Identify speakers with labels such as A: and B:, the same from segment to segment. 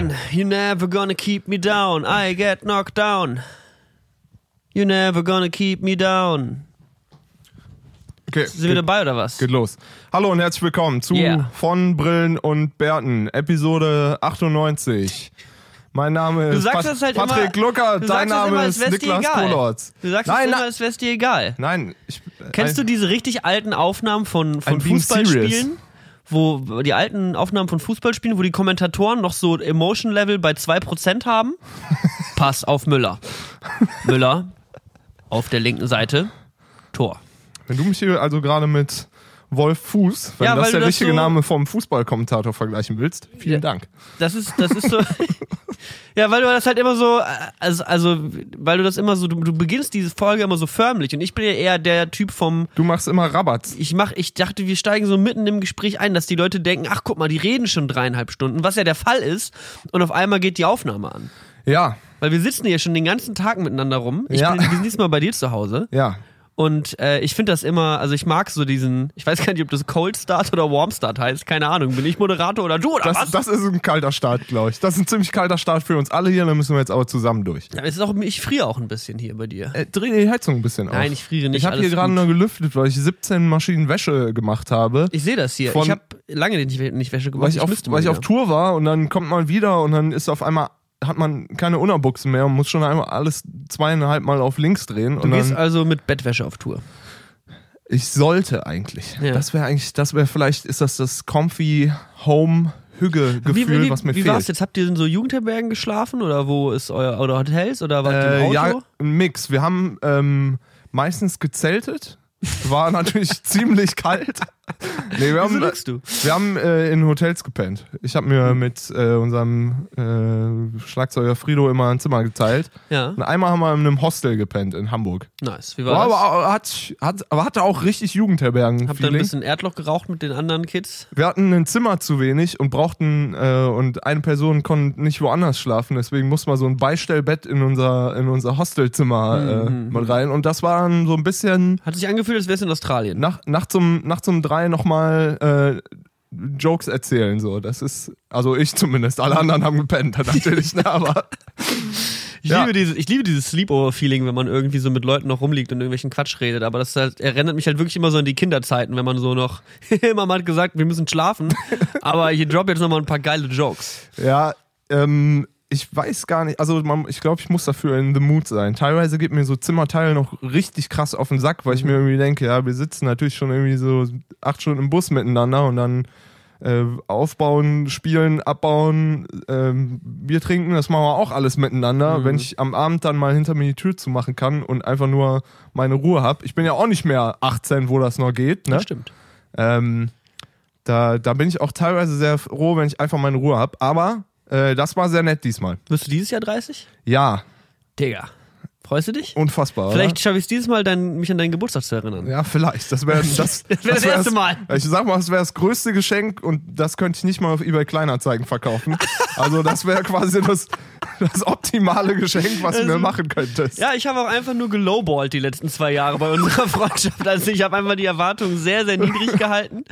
A: again. You're never gonna keep me down. I get knocked down. You're never gonna keep me down.
B: Okay,
A: Sind wir dabei oder was?
B: geht los. Hallo und herzlich willkommen zu
A: Yeah.
B: Von Brillen und Bärten, Episode 98. Mein Name
A: Du
B: ist
A: sagst
B: Pat
A: das halt
B: Patrick
A: immer,
B: Lucker,
A: du
B: dein
A: sagst das
B: Name
A: immer, als
B: ist
A: wär's dir
B: Niklas
A: egal.
B: Kolotz.
A: Du sagst
B: nein,
A: es immer,
B: nein,
A: als wär's dir egal.
B: nein. Ich,
A: Kennst du diese richtig alten Aufnahmen von, von
B: I'm being
A: Fußballspielen? Wo die alten Aufnahmen von Fußballspielen, wo die Kommentatoren noch so Emotion Level bei 2% haben? Pass auf Müller. Müller auf der linken Seite. Tor.
B: Wenn du mich hier also gerade mit Wolf Fuß, wenn
A: Ja,
B: das
A: weil
B: der
A: du das
B: richtige
A: so-
B: Name vom Fußballkommentator vergleichen willst, vielen
A: Ja.
B: Dank.
A: Das ist, das ist so. ja, weil du das halt immer so, also, also weil du das immer so, du, du beginnst diese Folge immer so förmlich und ich bin ja eher der Typ vom,
B: Du machst immer Rabatz.
A: ich mach, ich dachte, wir steigen so mitten im Gespräch ein, dass die Leute denken, ach guck mal, die reden schon dreieinhalb Stunden, was ja der Fall ist und auf einmal geht die Aufnahme an.
B: Ja,
A: Weil wir sitzen hier schon den ganzen Tag miteinander rum. Ich
B: Ja.
A: bin, wir sind diesmal bei dir zu Hause.
B: ja.
A: Und äh, ich finde das immer, also ich mag so diesen, ich weiß gar nicht, ob das Cold Start oder Warm Start heißt, keine Ahnung. Bin ich Moderator oder du oder
B: Das,
A: was?
B: das ist ein kalter Start, glaube ich. Das ist ein ziemlich kalter Start für uns alle hier, da müssen wir jetzt aber zusammen durch.
A: Ja, es ist auch, ich friere auch ein bisschen hier bei dir.
B: Äh, dreh die Heizung ein bisschen auf.
A: Nein, ich friere nicht.
B: Ich habe hier gerade nur gelüftet, weil ich 17 Maschinen Wäsche gemacht habe.
A: Ich sehe das hier.
B: Von-
A: ich habe lange nicht, nicht Wäsche gemacht.
B: Weil ich, auf,
A: müsste
B: weil ich auf. Tour war und dann kommt man wieder und dann ist auf einmal, hat man keine Unterbuchsen mehr und muss schon einmal alles zweieinhalb Mal auf links drehen.
A: Du
B: und
A: gehst also mit Bettwäsche auf Tour.
B: ich sollte eigentlich.
A: Ja.
B: Das wäre eigentlich, das wäre vielleicht, ist das das Comfy Home Hügge-Gefühl,
A: wie, wie,
B: was mir
A: wie
B: fehlt.
A: war's jetzt? Habt ihr in so Jugendherbergen geschlafen oder wo ist euer oder Hotels oder wart ihr im
B: Äh,
A: Auto?
B: ja, ein Mix. Wir haben ähm, meistens gezeltet. War natürlich ziemlich kalt. Nee, wir haben,
A: lügst du?
B: wir haben äh, in Hotels gepennt. Ich habe mir mit äh, unserem äh, Schlagzeuger Frido immer ein Zimmer geteilt.
A: Ja,
B: Und einmal haben wir in einem Hostel gepennt in Hamburg.
A: nice. Wie
B: War
A: war das?
B: aber, hat, hat, aber hatte auch richtig Jugendherbergen.
A: Habt ihr ein bisschen Erdloch geraucht mit den anderen Kids?
B: Wir hatten ein Zimmer zu wenig und brauchten äh, und eine Person konnte nicht woanders schlafen, deswegen musste man so ein Beistellbett in unser in unser Hostelzimmer äh,
A: Mhm.
B: mit rein und das war dann so ein bisschen
A: Hat sich angefühlt, als wär's in Australien.
B: nach nach zum nach zum drei nochmal äh, Jokes erzählen so. Das ist also ich zumindest. Alle anderen haben gepennt natürlich, ne, aber
A: Ich,
B: Ja.
A: liebe dieses, ich liebe dieses Sleepover-Feeling, wenn man irgendwie so mit Leuten noch rumliegt und irgendwelchen Quatsch redet. Aber das halt, erinnert mich halt wirklich immer so an die Kinderzeiten, wenn man so noch, Mama hat gesagt, wir müssen schlafen, aber ich drop jetzt nochmal ein paar geile Jokes.
B: Ja, ähm, ich weiß gar nicht, also man, ich glaube, ich muss dafür in the mood sein. Teilweise geht mir so Zimmerteil noch richtig krass auf den Sack, weil ich mir irgendwie denke, ja, wir sitzen natürlich schon irgendwie so acht Stunden im Bus miteinander und dann äh, aufbauen, spielen, abbauen, ähm, Bier trinken, das machen wir auch alles miteinander.
A: Mhm.
B: Wenn ich am Abend dann mal hinter mir die Tür zumachen kann und einfach nur meine Ruhe habe. Ich bin ja auch nicht mehr 18, wo das noch geht, ne?
A: Das stimmt.
B: Ähm, da, da bin ich auch teilweise sehr froh, wenn ich einfach meine Ruhe habe. Aber äh, das war sehr nett diesmal.
A: Wirst du dieses Jahr 30?
B: Ja,
A: Digga. Freust du dich?
B: unfassbar.
A: Vielleicht schaffe ich es dieses Mal, dein, mich an deinen Geburtstag zu erinnern.
B: Ja, vielleicht. Das wäre das,
A: Das wär das
B: wär
A: erste Mal.
B: Ich sag mal, das wäre das größte Geschenk und das könnte ich nicht mal auf eBay Kleinanzeigen verkaufen. Also das wäre quasi das, das optimale Geschenk, was du mir machen könntest.
A: Ja, ich habe auch einfach nur gelowballt die letzten zwei Jahre bei unserer Freundschaft. Also ich habe einfach die Erwartungen sehr, sehr niedrig gehalten,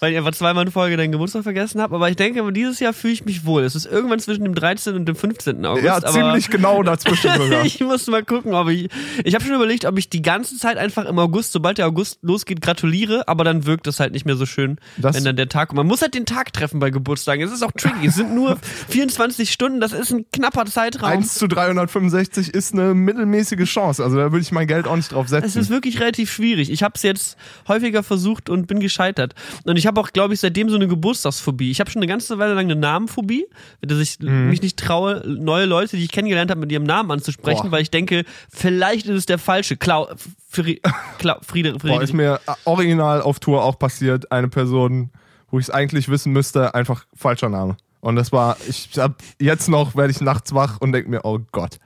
A: weil ich einfach zweimal in Folge deinen Geburtstag vergessen habe. Aber ich denke, dieses Jahr fühle ich mich wohl. Es ist irgendwann zwischen dem 13. und dem 15. August.
B: Ja, ziemlich genau dazwischen sogar.
A: ich muss mal gucken, ob ich. Ich habe schon überlegt, ob ich die ganze Zeit einfach im August, sobald der August losgeht, gratuliere, aber dann wirkt es halt nicht mehr so schön,
B: Das-
A: wenn dann der Tag kommt. Man muss halt den Tag treffen bei Geburtstagen. Es ist auch tricky. Es sind nur 24 Stunden, das ist ein knapper Zeitraum.
B: 1 zu 365 ist eine mittelmäßige Chance. Also da würde ich mein Geld auch nicht drauf
A: Es
B: setzen.
A: ist wirklich relativ schwierig. Ich habe es jetzt häufiger versucht und bin gescheitert. Und ich habe auch, glaube ich, seitdem so eine Geburtstagsphobie. Ich habe schon eine ganze Weile lang eine Namenphobie, dass ich
B: Mhm.
A: mich nicht traue, neue Leute, die ich kennengelernt habe, mit ihrem Namen anzusprechen,
B: Boah.
A: weil ich denke, vielleicht ist es der falsche. Klau, Fri, Klau, Friede,
B: Boah,
A: Friede.
B: ist mir original auf Tour auch passiert. Eine Person, wo ich es eigentlich wissen müsste, einfach falscher Name. Und das war, ich hab jetzt noch, werde ich nachts wach und denke mir, oh Gott.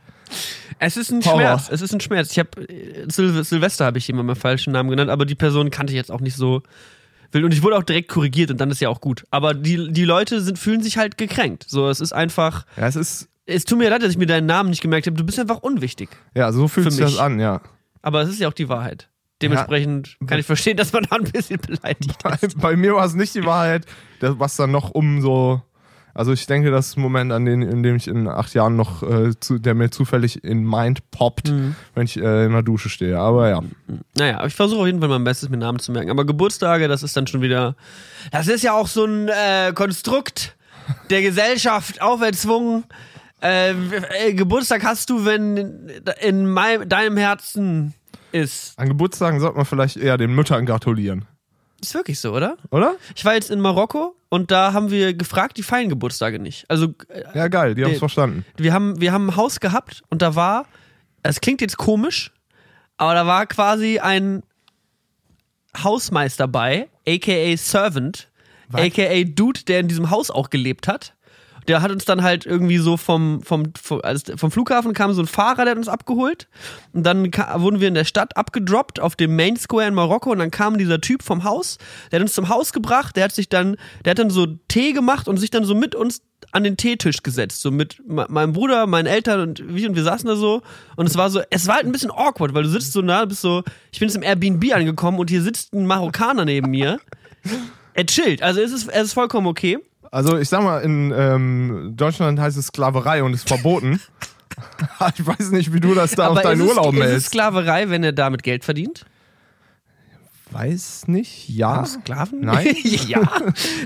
A: Es ist ein
B: Horror.
A: Schmerz. Es ist ein Schmerz. Ich habe Sil Silvester habe ich jemand meinen falschen Namen genannt, aber die Person kannte ich jetzt auch nicht so wild und ich wurde auch direkt korrigiert und dann ist ja auch gut. Aber die die Leute sind fühlen sich halt gekränkt. So, es ist einfach
B: Ja, es ist,
A: es tut mir leid, dass ich mir deinen Namen nicht gemerkt habe. Du bist einfach unwichtig.
B: ja, so fühlt sich das an, ja.
A: Aber es ist ja auch die Wahrheit. Dementsprechend kann ich verstehen, dass man da ein bisschen beleidigt
B: Bei,
A: ist.
B: bei mir war es nicht die Wahrheit, was dann noch umso Also ich denke, das ist ein Moment, an den, in dem ich in acht Jahren noch, äh, zu, der mir zufällig in Mind poppt,
A: Mhm.
B: wenn ich äh, in der Dusche stehe. Aber ja.
A: Naja, ich versuche auf jeden Fall mein Bestes, mir Namen zu merken. Aber Geburtstage, das ist dann schon wieder. Das ist ja auch so ein äh, Konstrukt der Gesellschaft auferzwungen. Äh, äh, Geburtstag hast du, wenn in meinem, deinem Herzen ist.
B: An Geburtstagen sollte man vielleicht eher den Müttern gratulieren.
A: Ist wirklich so, oder?
B: Oder?
A: Ich war jetzt in Marokko und da haben wir gefragt, die feiern Geburtstage nicht. Also äh,
B: Ja, geil, die haben es verstanden.
A: wir haben, wir haben ein Haus gehabt und da war, es klingt jetzt komisch, aber da war quasi ein Hausmeister bei, aka Servant,
B: Was?
A: aka Dude, der in diesem Haus auch gelebt hat. Der hat uns dann halt irgendwie so vom, vom, vom, also vom Flughafen kam so ein Fahrer, der hat uns abgeholt. Und dann wurden wir in der Stadt abgedroppt auf dem Main Square in Marokko. Und dann kam dieser Typ vom Haus, der hat uns zum Haus gebracht. Der hat sich dann, der hat dann so Tee gemacht und sich dann so mit uns an den Teetisch gesetzt. So mit me- meinem Bruder, meinen Eltern und wie und wir saßen da so. Und es war so, es war halt ein bisschen awkward, weil du sitzt so nah, bist so, ich bin jetzt im Airbnb angekommen und hier sitzt ein Marokkaner neben mir. Er chillt. Also es ist, es ist vollkommen okay.
B: Also ich sag mal, in ähm, Deutschland heißt es Sklaverei und ist verboten. ich weiß nicht, wie du das da auf
A: Aber
B: deinen
A: ist,
B: Urlaub
A: es, ist es
B: meldest.
A: Sklaverei, wenn er damit Geld verdient?
B: Weiß nicht, ja.
A: Sklaven?
B: Nein.
A: ja.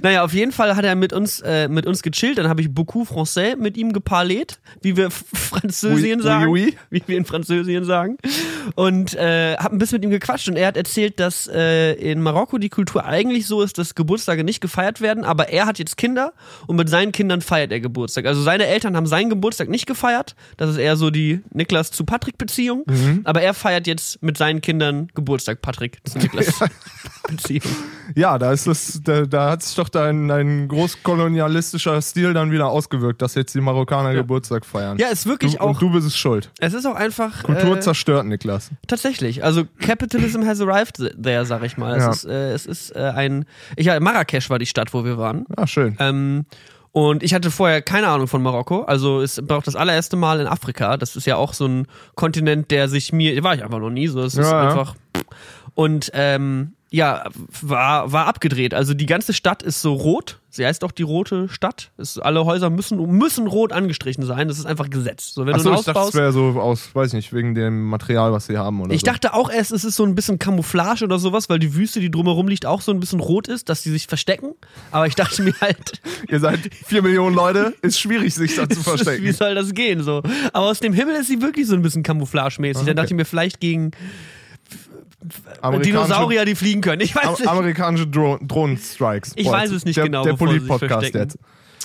A: Naja, auf jeden Fall hat er mit uns, äh, mit uns gechillt. Dann habe ich beaucoup français mit ihm geparlet, wie wir Französien
B: Oui,
A: sagen.
B: oui, oui.
A: Wie wir in Französien sagen. Und äh, habe ein bisschen mit ihm gequatscht und er hat erzählt, dass äh, in Marokko die Kultur eigentlich so ist, dass Geburtstage nicht gefeiert werden, aber er hat jetzt Kinder und mit seinen Kindern feiert er Geburtstag. Also seine Eltern haben seinen Geburtstag nicht gefeiert. Das ist eher so die Niklas zu Patrick Beziehung.
B: Mhm.
A: Aber er feiert jetzt mit seinen Kindern Geburtstag, Patrick zu Niklas Beziehung.
B: Ja, da ist es, da, da hat sich doch dein, dein großkolonialistischer Stil dann wieder ausgewirkt, dass jetzt die Marokkaner Geburtstag feiern.
A: Ja, ist wirklich
B: du,
A: auch.
B: Und du bist es schuld.
A: Es ist auch einfach.
B: Kultur
A: äh,
B: zerstört, Niklas.
A: tatsächlich. Also Capitalism has arrived there, sag ich mal.
B: Ja.
A: Es ist, äh, es ist äh, ein. Ich, ja, Marrakesch war die Stadt, wo wir waren.
B: Ah, schön.
A: Ähm, und ich hatte vorher keine Ahnung von Marokko. Also es war auch das allererste Mal in Afrika. Das ist ja auch so ein Kontinent, der sich mir. War ich einfach noch nie so. Es ist
B: Ja, ja.
A: Und ähm, ja, war, war abgedreht. Also die ganze Stadt ist so rot. Sie heißt auch die rote Stadt. Es, alle Häuser müssen, müssen rot angestrichen sein. Das ist einfach Gesetz. So, wenn
B: Achso,
A: du ein
B: ich
A: Haus
B: dachte, es
A: baust.
B: wäre so aus, weiß ich nicht, wegen dem Material, was sie haben oder
A: Ich
B: so.
A: dachte auch erst, es ist so ein bisschen Camouflage oder sowas, weil die Wüste, die drumherum liegt, auch so ein bisschen rot ist, dass die sich verstecken. Aber ich dachte mir halt,
B: Ihr seid vier Millionen Leute, ist schwierig, sich da zu
A: wie
B: verstecken.
A: soll das gehen? So. Aber aus dem Himmel ist sie wirklich so ein bisschen camouflagemäßig.
B: Okay.
A: Dann dachte ich mir vielleicht gegen Dinosaurier, die fliegen können. Ich weiß nicht.
B: amerikanische Dro Drohnen-Strikes.
A: Ich weiß es nicht
B: der,
A: genau,
B: Der Polit-Podcast jetzt.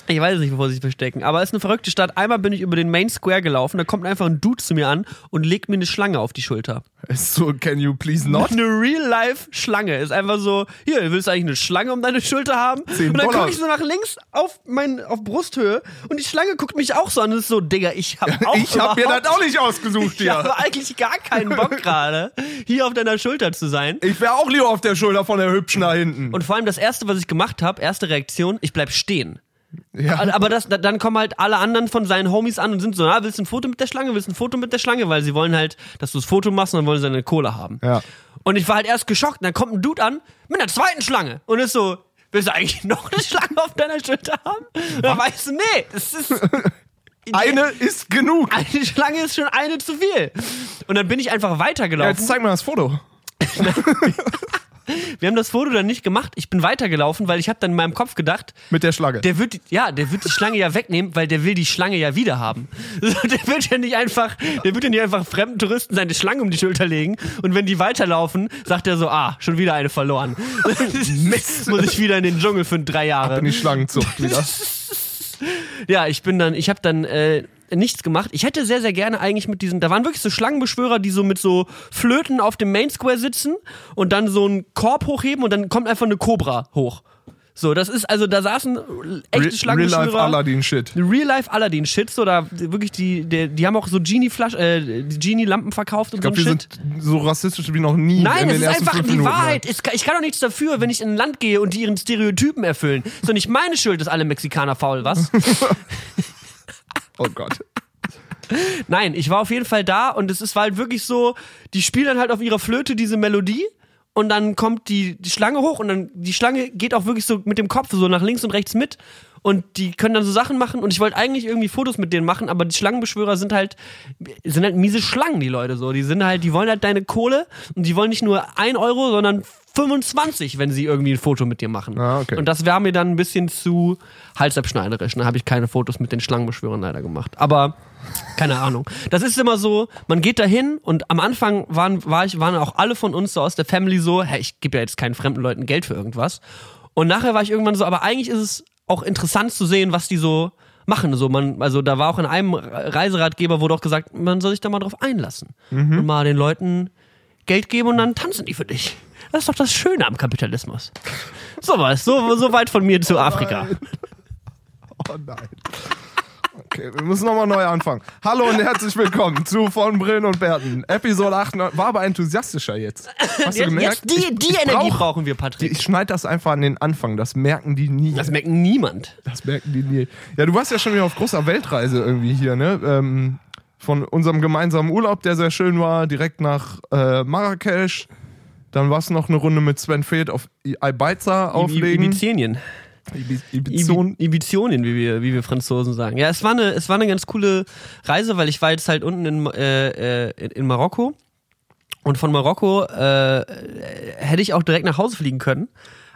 A: Ich weiß nicht, bevor sie sich verstecken. Aber es ist eine verrückte Stadt. Einmal bin ich über den Main Square gelaufen, da kommt einfach ein Dude zu mir an und legt mir eine Schlange auf die Schulter.
B: Ist so, can you please not?
A: Eine Real-Life-Schlange. Ist einfach so, hier, willst du eigentlich eine Schlange um deine Schulter haben?
B: Zehn
A: und dann gucke ich so nach links auf, mein, auf Brusthöhe und die Schlange guckt mich auch so an und ist so, Digga, ich hab auch
B: Ich hab mir das auch nicht ausgesucht
A: Ich
B: hier.
A: habe eigentlich gar keinen Bock gerade, hier auf deiner Schulter zu sein.
B: Ich wäre auch lieber auf der Schulter von der Hübschen da hinten.
A: Und vor allem das erste, was ich gemacht habe, erste Reaktion, ich bleib stehen.
B: Ja.
A: Aber das, da- dann kommen halt alle anderen von seinen Homies an und sind so, na, willst du ein Foto mit der Schlange, willst du ein Foto mit der Schlange, weil sie wollen halt, dass du das Foto machst und dann wollen sie eine Kohle haben.
B: Ja.
A: Und ich war halt erst geschockt. Und dann kommt ein Dude an mit einer zweiten Schlange und ist so, willst du eigentlich noch eine Schlange auf deiner Schulter haben? Und dann weißt du, nee, das ist.
B: Eine ist genug.
A: Eine Schlange ist schon eine zu viel. Und dann bin ich einfach
B: Ja,
A: weitergelaufen.
B: jetzt zeig mal das Foto.
A: Wir haben das Foto dann nicht gemacht. Ich bin weitergelaufen, weil ich habe dann in meinem Kopf gedacht,
B: Mit der Schlange.
A: der wird, die- ja, der wird die Schlange ja wegnehmen, weil der will die Schlange ja wieder haben. Der wird ja nicht einfach, der wird ja nicht einfach fremden Touristen seine Schlange um die Schulter legen und wenn die weiterlaufen, sagt er so, ah, schon wieder eine verloren. Mist. Muss ich wieder in den Dschungel für drei Jahre.
B: in die Schlangenzucht wieder.
A: Ja, ich bin dann, ich habe dann äh, nichts gemacht. Ich hätte sehr, sehr gerne eigentlich mit diesen, da waren wirklich so Schlangenbeschwörer, die so mit so Flöten auf dem Main Square sitzen und dann so einen Korb hochheben und dann kommt einfach eine Cobra hoch. So, das ist, also da saßen echte
B: Real
A: Schlangenbeschwörer.
B: Life Aladdin Shit.
A: Real-Life Aladdin-Shit, so da wirklich die, der, die haben auch so Genie-Flasch, äh, die Genie-Lampen verkauft und
B: Ich glaube,
A: so Shit.
B: sind so rassistisch wie noch nie.
A: Nein,
B: in
A: es ist einfach die
B: Minuten.
A: Wahrheit. Es kann- Ich kann doch nichts dafür, wenn ich in ein Land gehe und die ihren Stereotypen erfüllen. Ist doch nicht meine Schuld, dass alle Mexikaner faul, was?
B: Oh Gott.
A: Nein, ich war auf jeden Fall da und es ist halt wirklich so, die spielen dann halt auf ihrer Flöte diese Melodie und dann kommt die, die Schlange hoch und dann die Schlange geht auch wirklich so mit dem Kopf so nach links und rechts mit und die können dann so Sachen machen und ich wollte eigentlich irgendwie Fotos mit denen machen, aber die Schlangenbeschwörer sind halt sind halt miese Schlangen, die Leute so. Die sind halt, die wollen halt deine Kohle und die wollen nicht nur ein Euro, sondern 25, wenn sie irgendwie ein Foto mit dir machen.
B: Ah, okay.
A: Und das wäre mir dann ein bisschen zu halsabschneiderisch. Dann habe ich keine Fotos mit den Schlangenbeschwörern leider gemacht. Aber keine Ahnung. Das ist immer so, man geht dahin und am Anfang waren, war ich, waren auch alle von uns so aus der Family so, hey, ich gebe ja jetzt keinen fremden Leuten Geld für irgendwas. Und nachher war ich irgendwann so, aber eigentlich ist es auch interessant zu sehen, was die so machen. So man, also da war auch in einem Reiseratgeber wurde auch gesagt, man soll sich da mal drauf einlassen und mal den Leuten Geld geben und dann tanzen die für dich. Das ist doch das Schöne am Kapitalismus. So was, so, so weit von mir zu Afrika.
B: Oh nein. Okay, wir müssen nochmal neu anfangen. Hallo und herzlich willkommen zu von Brillen und Bärten. Episode 8 war aber enthusiastischer jetzt. Hast du gemerkt?
A: jetzt die, die
B: ich
A: Energie
B: brauch-
A: brauchen wir, Patrick.
B: Ich schneide das einfach an den Anfang, das merken die nie.
A: Das merkt niemand.
B: Das merken die nie. Ja, du warst ja schon wieder auf großer Weltreise irgendwie hier, ne? Ähm, von unserem gemeinsamen Urlaub, der sehr schön war, direkt nach äh, Marrakesch. Dann warst du noch eine Runde mit Sven Feth auf Ibiza auflegen.
A: Ibizenien.
B: Ibi- Ibizon.
A: Ibi Ibizionien, wie wir, wie wir Franzosen sagen. Ja, es war, eine, es war eine ganz coole Reise, weil ich war jetzt halt unten in, äh, äh, in, in Marokko. Und von Marokko äh, hätte ich auch direkt nach Hause fliegen können.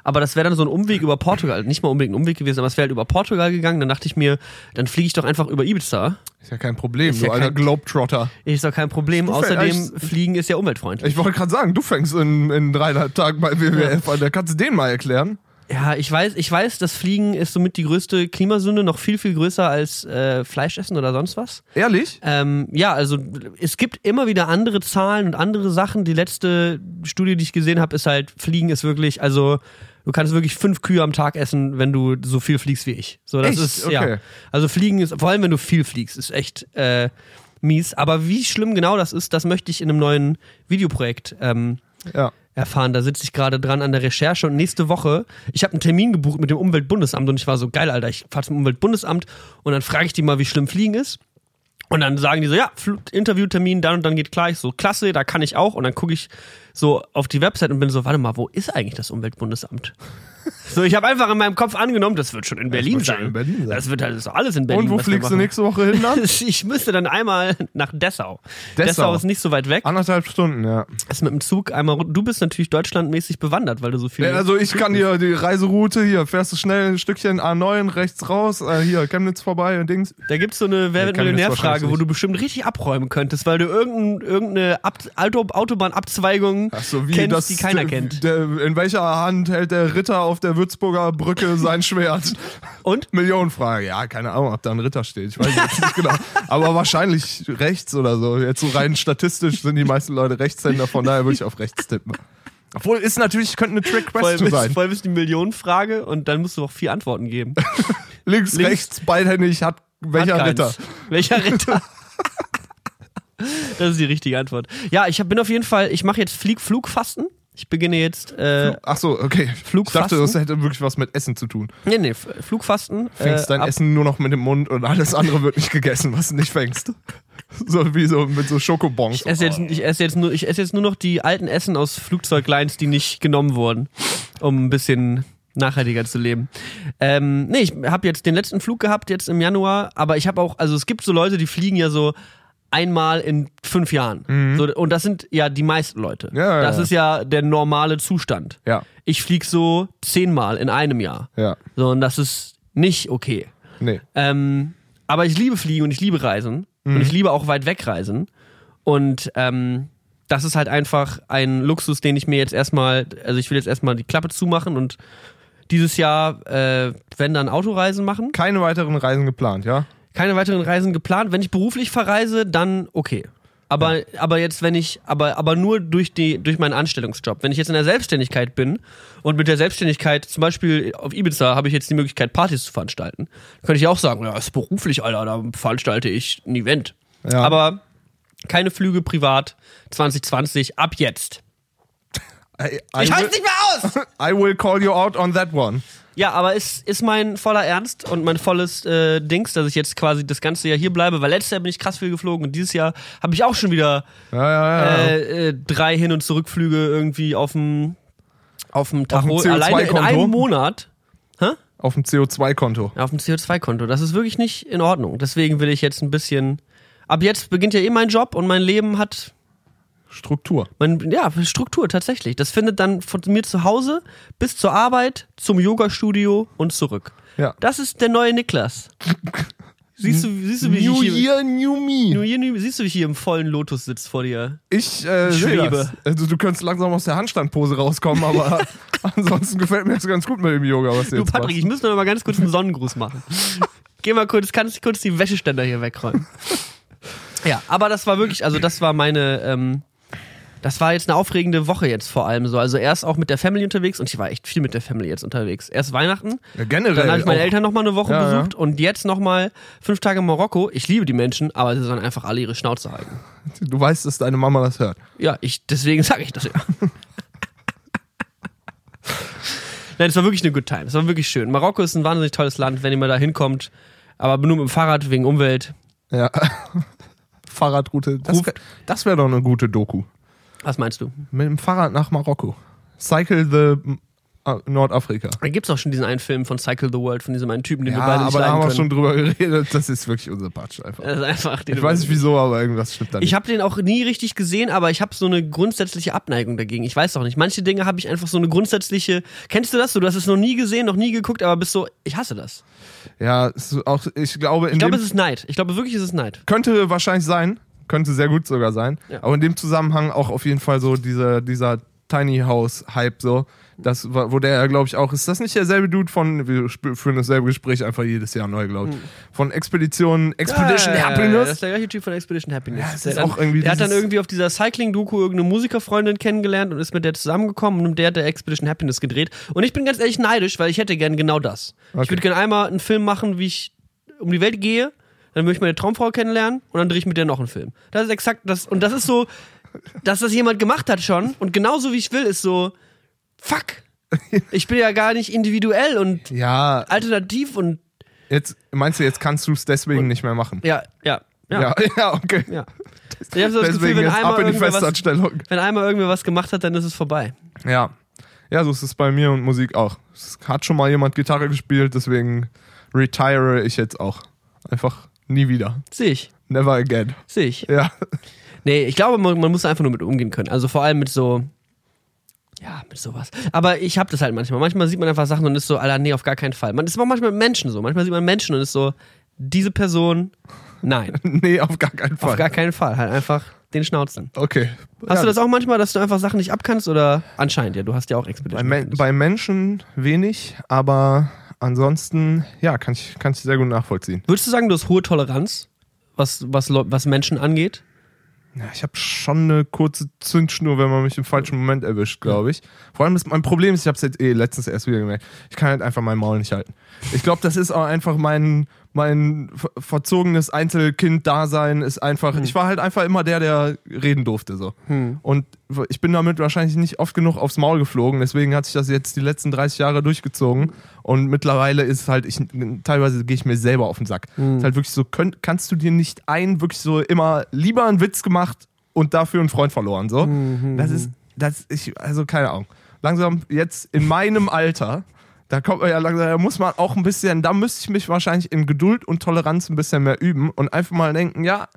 A: Aber das wäre dann so ein Umweg über Portugal. Nicht mal unbedingt ein Umweg gewesen, aber es wäre halt über Portugal gegangen. Dann dachte ich mir, dann fliege ich doch einfach über Ibiza.
B: Ist ja kein Problem,
A: Ist
B: du
A: ja
B: alter
A: kein-
B: Globetrotter.
A: Ist doch kein Problem.
B: Du
A: Außerdem,
B: vielleicht-
A: Fliegen ist ja umweltfreundlich.
B: Ich wollte gerade sagen, du fängst in, in dreieinhalb Tagen bei WWF an. Da kannst du den mal erklären.
A: Ja, ich weiß, ich weiß, das Fliegen ist somit die größte Klimasünde, noch viel, viel größer als äh, Fleischessen oder sonst was.
B: Ehrlich?
A: Ähm, ja, also es gibt immer wieder andere Zahlen und andere Sachen. Die letzte Studie, die ich gesehen habe, ist halt, Fliegen ist wirklich, also du kannst wirklich fünf Kühe am Tag essen, wenn du so viel fliegst wie ich. So, das
B: Echt?
A: ist,
B: Okay.
A: ja. Also Fliegen ist, vor allem wenn du viel fliegst, ist echt äh, mies. Aber wie schlimm genau das ist, das möchte ich in einem neuen Videoprojekt ähm,
B: Ja.
A: erfahren. Da sitze ich gerade dran an der Recherche und nächste Woche, ich habe einen Termin gebucht mit dem Umweltbundesamt und ich war so geil, Alter, ich fahre zum Umweltbundesamt und dann frage ich die mal, wie schlimm Fliegen ist. Und dann sagen die so, ja, Interviewtermin, dann und dann geht klar. Ich so, klasse, da kann ich auch. Und dann gucke ich so auf die Website und bin so, warte mal, wo ist eigentlich das Umweltbundesamt? So, ich habe einfach in meinem Kopf angenommen, das wird schon in Berlin
B: wird schon
A: sein.
B: in Berlin sein.
A: Das wird halt das alles in Berlin.
B: Und wo fliegst du nächste Woche hin dann?
A: Ich müsste dann einmal nach Dessau.
B: Dessau.
A: Dessau ist nicht so weit weg.
B: Anderthalb Stunden, ja.
A: Ist mit dem Zug einmal. Du bist natürlich deutschlandmäßig bewandert, weil du so viel.
B: Ja, Also ich kann dir die Reiseroute, hier fährst du schnell ein Stückchen A9 rechts raus, äh, hier Chemnitz vorbei und Dings.
A: Da gibt's so eine Wer wird Millionär-Frage, wo du bestimmt richtig abräumen könntest, weil du irgendein, irgendeine Ab Auto Autobahnabzweigung
B: so,
A: kennst,
B: das,
A: die keiner kennt.
B: Der, in welcher Hand hält der Ritter auf der Würzburger Brücke sein Schwert?
A: Und?
B: Millionenfrage. Ja, keine Ahnung, ob da ein Ritter steht. Ich weiß jetzt nicht genau. Aber wahrscheinlich rechts oder so. Jetzt so rein statistisch sind die meisten Leute Rechtshänder, von daher würde ich auf rechts tippen. Obwohl, ist natürlich, könnte eine
A: Voll
B: Trick-Question
A: bist,
B: sein.
A: voll bist die Millionenfrage und dann musst du auch vier Antworten geben.
B: Links,
A: links-
B: rechts, beidhändig, hat welcher
A: Hat
B: Ritter?
A: Welcher Ritter? das ist die richtige Antwort. Ja, ich hab, bin auf jeden Fall, ich mache jetzt Flieg Flugfasten. Ich beginne jetzt äh,
B: Ach so, okay.
A: Flugfasten?
B: Ich dachte, das hätte wirklich was mit Essen zu tun.
A: nee, nee, Flugfasten.
B: Fängst
A: äh,
B: dein Essen nur noch mit dem Mund und alles andere wird nicht gegessen, was du nicht fängst. So wie so mit so Schokobons.
A: Ich esse, jetzt, ich, esse jetzt nur, ich esse jetzt nur noch die alten Essen aus Flugzeuglines, die nicht genommen wurden, um ein bisschen nachhaltiger zu leben. Ähm, nee, ich habe jetzt den letzten Flug gehabt, jetzt im Januar, aber ich habe auch, also es gibt so Leute, die fliegen ja so einmal in fünf Jahren. So, und das sind ja die meisten Leute.
B: Mhm. Ja,
A: das
B: ja.
A: ist ja der normale Zustand.
B: Ja,
A: Ich flieg so zehnmal in einem Jahr.
B: ja.
A: So, und das ist nicht okay.
B: Nee.
A: Ähm, aber ich liebe Fliegen und ich liebe Reisen. Und ich liebe auch weit weg Reisen. Und ähm, das ist halt einfach ein Luxus, den ich mir jetzt erstmal, also ich will jetzt erstmal die Klappe zumachen und dieses Jahr, äh, wenn dann Autoreisen machen.
B: Keine weiteren Reisen geplant, ja?
A: Keine weiteren Reisen geplant. Wenn ich beruflich verreise, dann okay. Aber, aber jetzt, wenn ich, aber, aber nur durch, die, durch meinen Anstellungsjob. Wenn ich jetzt in der Selbstständigkeit bin und mit der Selbstständigkeit, zum Beispiel auf Ibiza, habe ich jetzt die Möglichkeit, Partys zu veranstalten, könnte ich auch sagen, ja, ist beruflich, Alter, da veranstalte ich ein Event.
B: Ja.
A: Aber keine Flüge privat 2020 ab jetzt.
B: I, I,
A: Ich halte nicht mehr aus!
B: I will call you out on that one.
A: Ja, aber es ist mein voller Ernst und mein volles äh, Dings, dass ich jetzt quasi das ganze Jahr hier bleibe, weil letztes Jahr bin ich krass viel geflogen und dieses Jahr habe ich auch schon wieder
B: Ja, ja, ja.
A: äh, äh, drei Hin- und Zurückflüge irgendwie auf dem auf dem Tacho. Alleine in
B: CO2-Konto?
A: einem Monat. Hä?
B: Auf dem CO2-Konto.
A: Auf dem CO2-Konto. Das ist wirklich nicht in Ordnung. Deswegen will ich jetzt ein bisschen. Ab jetzt beginnt ja eh mein Job und mein Leben hat
B: Struktur.
A: Man, ja, Struktur tatsächlich. Das findet dann von mir zu Hause bis zur Arbeit, zum Yoga-Studio und zurück.
B: Ja.
A: Das ist der neue Niklas. Siehst du, siehst du, wie
B: New
A: ich hier,
B: Year, New Me.
A: New Year, New- siehst du, wie ich hier im vollen Lotus sitze vor dir?
B: Ich äh,
A: Ich schwebe.
B: Also, du könntest langsam aus der Handstandpose rauskommen, aber ansonsten gefällt mir das ganz gut mit dem Yoga, was du
A: Du,
B: jetzt
A: Patrick, ich
B: machst.
A: muss noch mal ganz kurz einen Sonnengruß machen. Geh mal kurz, kannst du kurz die Wäscheständer hier wegräumen. Ja, aber das war wirklich, also das war meine, ähm, das war jetzt eine aufregende Woche jetzt vor allem so. Also erst auch mit der Family unterwegs und ich war echt viel mit der Family jetzt unterwegs. Erst Weihnachten,
B: Ja, generell.
A: Dann habe ich meine
B: auch.
A: Eltern noch mal eine Woche
B: Ja,
A: besucht und jetzt noch mal fünf Tage in Marokko. Ich liebe die Menschen, aber sie sollen einfach alle ihre Schnauze halten.
B: Du weißt, dass deine Mama das hört.
A: Ja, ich, deswegen sage ich das ja. Nein, es war wirklich eine good time. Es war wirklich schön. Marokko ist ein wahnsinnig tolles Land, wenn ihr mal da hinkommt. Aber nur mit dem Fahrrad wegen Umwelt.
B: Ja. Fahrradroute. Das wäre wär doch eine gute Doku.
A: Was meinst du?
B: Mit dem Fahrrad nach Marokko. Cycle the äh, Nordafrika.
A: Da gibt es auch schon diesen einen Film von Cycle the World, von diesem einen Typen, den
B: Ja,
A: wir beide nicht
B: aber da haben wir
A: können.
B: schon drüber geredet. Das ist wirklich unser Patsch einfach.
A: das ist einfach, den
B: Ich weiß nicht wieso, aber irgendwas stimmt da nicht.
A: Ich habe den auch nie richtig gesehen, aber ich habe so eine grundsätzliche Abneigung dagegen. Ich weiß auch nicht. Manche Dinge habe ich einfach so eine grundsätzliche. Kennst du das? so? Du hast es noch nie gesehen, noch nie geguckt, aber bist so, ich hasse das.
B: ja, auch, ich glaube,
A: Ich glaube, es ist Neid. Ich glaube wirklich, es ist Neid.
B: könnte wahrscheinlich sein, könnte sehr gut sogar sein.
A: Ja.
B: Aber in dem Zusammenhang auch auf jeden Fall so dieser, dieser Tiny House Hype so, das wo der ja glaube ich auch ist. Das nicht derselbe Dude von wir führen dasselbe Gespräch einfach jedes Jahr neu, glaube ich. Von Expedition Expedition
A: Hm. Ja, Das
B: Happiness.
A: ist der gleiche Typ von Expedition Happiness.
B: Ja,
A: der
B: ist
A: dann,
B: auch irgendwie
A: der hat dann irgendwie auf dieser Cycling-Doku irgendeine Musikerfreundin kennengelernt und ist mit der zusammengekommen und der hat der Expedition Happiness gedreht. Und ich bin ganz ehrlich neidisch, weil ich hätte gern genau das.
B: Okay.
A: Ich würde gerne einmal einen Film machen, wie ich um die Welt gehe, dann würde ich meine Traumfrau kennenlernen und dann drehe ich mit der noch einen Film. Das ist exakt das. Und das ist so, dass das jemand gemacht hat schon und genauso wie ich will, ist so, fuck. Ich bin ja gar nicht individuell und
B: Ja,
A: alternativ und
B: jetzt meinst du, jetzt kannst du es deswegen nicht mehr machen.
A: ja, ja, ja.
B: Ja, ja, okay.
A: ja. Ich habe so das
B: Deswegen
A: Gefühl, wenn einmal,
B: ab in die
A: irgendwer was,
B: Festanstellung.
A: wenn einmal irgendwer was gemacht hat, dann ist es vorbei.
B: Ja. Ja, so ist es bei mir und Musik auch. Es hat schon mal jemand Gitarre gespielt, deswegen retire ich jetzt auch. Einfach nie wieder.
A: Sehe ich.
B: Never again.
A: Sehe ich.
B: Ja.
A: Nee, ich glaube, man, man muss einfach nur mit umgehen können. Also vor allem mit so. Ja, mit sowas. Aber ich habe das halt manchmal. Manchmal sieht man einfach Sachen und ist so, Alter, nee, auf gar keinen Fall. Man ist auch manchmal mit Menschen so. Manchmal sieht man Menschen und ist so, diese Person, nein.
B: Nee, auf gar keinen Fall.
A: Auf gar keinen Fall. Halt einfach den Schnauzen.
B: okay.
A: Hast
B: ja,
A: du das auch manchmal, dass du einfach Sachen nicht abkannst oder anscheinend? Ja, du hast ja auch
B: bei,
A: Expedition.
B: Men bei Menschen wenig, aber ansonsten, ja, kann ich, kann ich sehr gut nachvollziehen.
A: Würdest du sagen, du hast hohe Toleranz, was, was, was Menschen angeht?
B: Ja, ich habe schon eine kurze Zündschnur, wenn man mich im falschen Moment erwischt, glaube ich. Vor allem ist mein Problem ist, ich habe es jetzt eh letztens erst wieder gemerkt, ich kann halt einfach mein Maul nicht halten. Ich glaube, das ist auch einfach mein mein ver- verzogenes Einzelkind-Dasein ist einfach. Ich war halt einfach immer der, der reden durfte so. Und ich bin damit wahrscheinlich nicht oft genug aufs Maul geflogen. Deswegen hat sich das jetzt die letzten 30 Jahre durchgezogen. Und mittlerweile ist halt ich teilweise gehe ich mir selber auf den Sack. Ist halt wirklich so, könnt, kannst du dir nicht ein wirklich so immer lieber einen Witz gemacht und dafür einen Freund verloren so. Das ist das ich also keine Ahnung. Langsam jetzt in meinem Alter da kommt man ja langsam, da muss man auch ein bisschen, da müsste ich mich wahrscheinlich in Geduld und Toleranz ein bisschen mehr üben und einfach mal denken, ja,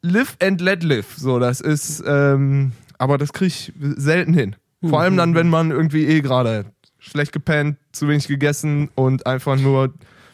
B: live and let live. So, das ist, ähm, aber das kriege ich selten hin. Vor allem dann, wenn man irgendwie eh gerade schlecht gepennt, zu wenig gegessen und einfach nur,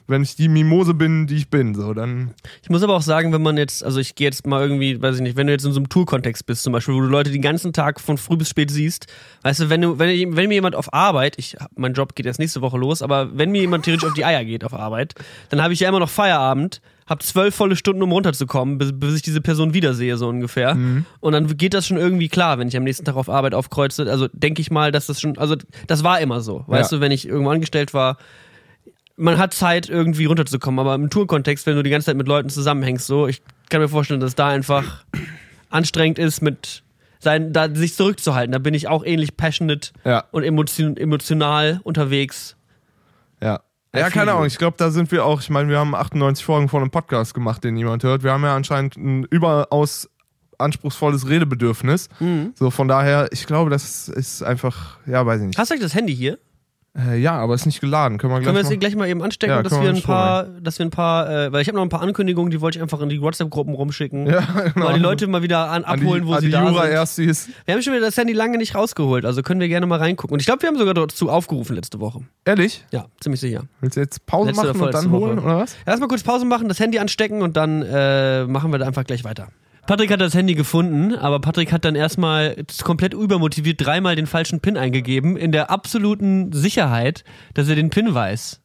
B: wenn ich die Mimose bin, die ich bin, so, dann.
A: Ich muss aber auch sagen, wenn man jetzt, also ich gehe jetzt mal irgendwie, weiß ich nicht, wenn du jetzt in so einem Tour-Kontext bist, zum Beispiel, wo du Leute den ganzen Tag von früh bis spät siehst, weißt du, wenn du, wenn, wenn mir jemand auf Arbeit, ich, mein Job geht jetzt nächste Woche los, aber wenn mir jemand theoretisch auf die Eier geht auf Arbeit, dann habe ich ja immer noch Feierabend, habe zwölf volle Stunden, um runterzukommen, bis, bis ich diese Person wiedersehe, so ungefähr. Und dann geht das schon irgendwie klar, wenn ich am nächsten Tag auf Arbeit aufkreuze. Also denke ich mal, dass das schon, also das war immer so. Weißt
B: Ja.
A: du, wenn ich irgendwo angestellt war, man hat Zeit, irgendwie runterzukommen, aber im Tourkontext, wenn du die ganze Zeit mit Leuten zusammenhängst, so, ich kann mir vorstellen, dass da einfach anstrengend ist, mit sein, da sich zurückzuhalten. Da bin ich auch ähnlich passionate
B: Ja.
A: und emotion, emotional unterwegs
B: Ja. Ja, keine. Ahnung. Ich glaube, da sind wir auch. Ich meine, wir haben 98 Folgen von einem Podcast gemacht, den niemand hört. Wir haben ja anscheinend ein überaus anspruchsvolles Redebedürfnis.
A: Mhm.
B: So, von daher, ich glaube, das ist einfach, ja, weiß ich nicht.
A: Hast du eigentlich das Handy hier?
B: Äh, ja, aber ist nicht geladen. Können wir
A: Können wir
B: gleich
A: das
B: mal.
A: gleich mal eben anstecken,
B: Ja,
A: dass wir
B: wir
A: ein paar, dass wir ein paar, äh, weil ich habe noch ein paar Ankündigungen, die wollte ich einfach in die WhatsApp-Gruppen rumschicken.
B: Ja, genau.
A: Mal die Leute mal wieder an,
B: an
A: abholen,
B: die,
A: wo
B: an
A: sie
B: die
A: da
B: Jura
A: sind.
B: Erstis.
A: Wir haben schon wieder das Handy lange nicht rausgeholt, also können wir gerne mal reingucken. Und ich glaube, wir haben sogar dazu aufgerufen letzte Woche.
B: Ehrlich?
A: Ja, ziemlich sicher.
B: Willst du jetzt Pause
A: Letzte
B: machen und dann
A: vorletzte
B: holen,
A: Woche.
B: oder was?
A: Lass mal kurz Pause machen, das Handy anstecken und dann äh, machen wir da einfach gleich weiter. Patrick hat das Handy gefunden, aber Patrick hat dann erstmal komplett übermotiviert dreimal den falschen PIN eingegeben, in der absoluten Sicherheit, dass er den PIN weiß.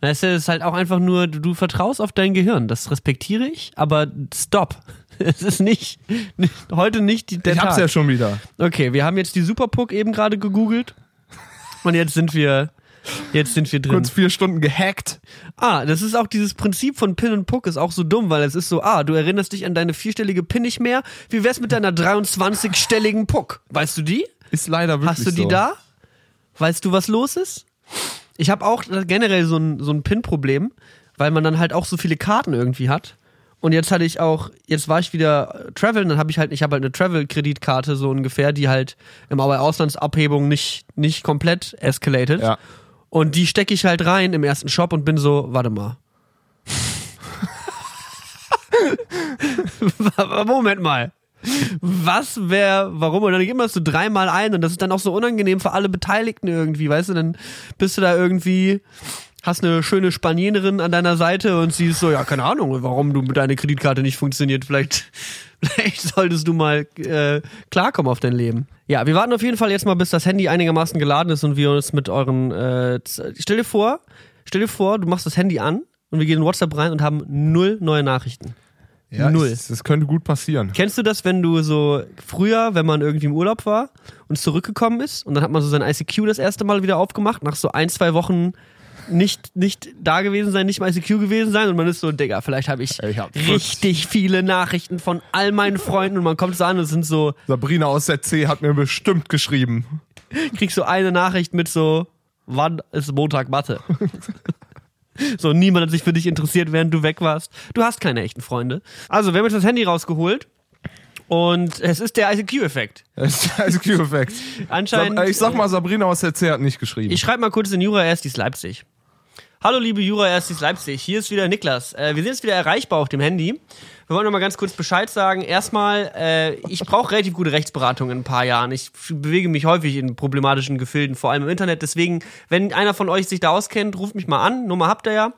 A: Das ist halt auch einfach nur, du, vertraust auf dein Gehirn. Das respektiere ich, aber stopp. Es ist nicht, nicht heute nicht die, der
B: ich hab's
A: Tag.
B: ja schon wieder.
A: Okay, wir haben jetzt die Superpuck eben gerade gegoogelt und jetzt sind wir, jetzt sind wir drin.
B: Kurz vier Stunden gehackt.
A: Ah, das ist auch dieses Prinzip von Pin und Puck ist auch so dumm, weil es ist so, ah, du erinnerst dich an deine vierstellige Pin nicht mehr. Wie wär's mit deiner 23-stelligen Puck? Weißt du die?
B: Ist leider wirklich
A: Hast du die
B: so.
A: da? Weißt du, was los ist? Ich habe auch generell so ein, so ein Pin-Problem, weil man dann halt auch so viele Karten irgendwie hat. Und jetzt hatte ich auch, jetzt war ich wieder äh, traveln, dann habe ich halt, ich habe halt eine Travel-Kreditkarte so ungefähr, die halt im bei Auslandsabhebung nicht, nicht komplett escalated.
B: Ja.
A: Und die stecke ich halt rein im ersten Shop und bin so, warte mal. Moment mal. Was wäre, warum? Und dann gib das so dreimal ein und das ist dann auch so unangenehm für alle Beteiligten irgendwie, weißt du? Dann bist du da irgendwie, hast eine schöne Spanierin an deiner Seite und sie ist so, ja, keine Ahnung, warum du mit deiner Kreditkarte nicht funktioniert. Vielleicht, vielleicht solltest du mal äh, klarkommen auf dein Leben. Ja, wir warten auf jeden Fall jetzt mal, bis das Handy einigermaßen geladen ist und wir uns mit euren, äh, stell dir vor, stell dir vor, du machst das Handy an und wir gehen in WhatsApp rein und haben null neue Nachrichten.
B: Ja,
A: Null.
B: ich- Das könnte gut passieren.
A: Kennst du das, wenn du so früher, wenn man irgendwie im Urlaub war und zurückgekommen ist und dann hat man so sein ICQ das erste Mal wieder aufgemacht, nach so ein, zwei Wochen nicht, nicht da gewesen sein, nicht im ICQ gewesen sein und man ist so, Digga, vielleicht habe ich,
B: Ich hab
A: richtig viele Nachrichten von all meinen Freunden und man kommt so an und es sind so,
B: Sabrina aus der C hat mir bestimmt geschrieben.
A: kriegst so eine Nachricht mit so, wann ist Montag Mathe? so, niemand hat sich für dich interessiert, während du weg warst. Du hast keine echten Freunde. Also, wir haben jetzt das Handy rausgeholt und es ist der ICQ-Effekt.
B: Das ist der ICQ-Effekt.
A: Anscheinend.
B: Sab- Ich sag mal, Sabrina aus der C hat nicht geschrieben.
A: Ich schreibe mal kurz in Jura Erstis Leipzig. Hallo liebe Jura Erstis Leipzig, hier ist wieder Niklas. Äh, wir sind jetzt wieder erreichbar auf dem Handy. Wir wollen noch mal ganz kurz Bescheid sagen. Erstmal, äh, ich brauche relativ gute Rechtsberatung in ein paar Jahren. Ich bewege mich häufig in problematischen Gefilden, vor allem im Internet. Deswegen, wenn einer von euch sich da auskennt, ruft mich mal an. Nummer habt ihr ja.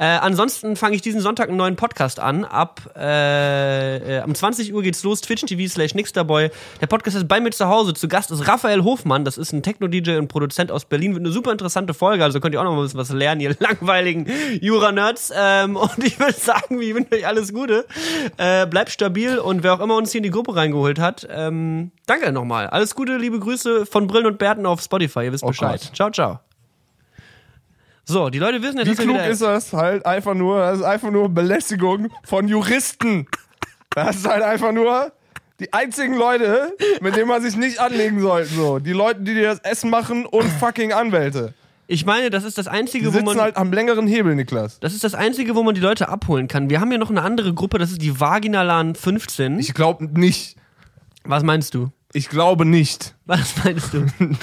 A: Äh, ansonsten fange ich diesen Sonntag einen neuen Podcast an. Ab äh, äh, um 20 Uhr geht's los, Twitch TV slash Nixterboy. Der Podcast ist bei mir zu Hause. Zu Gast ist Raphael Hofmann. Das ist ein Techno-DJ und Produzent aus Berlin. Wird eine super interessante Folge. Also könnt ihr auch noch mal ein bisschen was lernen, ihr langweiligen Jura-Nerds. Ähm, und ich würde sagen, ich wünsche euch alles Gute. Äh, bleibt stabil und wer auch immer uns hier in die Gruppe reingeholt hat, ähm, danke nochmal. Alles Gute, liebe Grüße von Brillen und Bärten auf Spotify. Ihr wisst
B: Oh
A: Bescheid.
B: Gott.
A: Ciao, ciao. So, die Leute wissen jetzt,
B: Wie
A: dass wir
B: klug
A: wieder
B: ist das? Halt einfach nur, das ist einfach nur Belästigung von Juristen. Das ist halt einfach nur die einzigen Leute, mit denen man sich nicht anlegen sollte. So. Die Leute, die dir das Essen machen und fucking Anwälte.
A: Ich meine, das ist das
B: Die
A: Einzige, wo
B: sitzen
A: man.
B: halt am längeren Hebel, Niklas.
A: Das ist das Einzige, wo man die Leute abholen kann. Wir haben ja noch eine andere Gruppe, das ist die Vaginalan 15.
B: Ich glaube nicht.
A: Was meinst du?
B: Ich glaube nicht.
A: Was meinst du?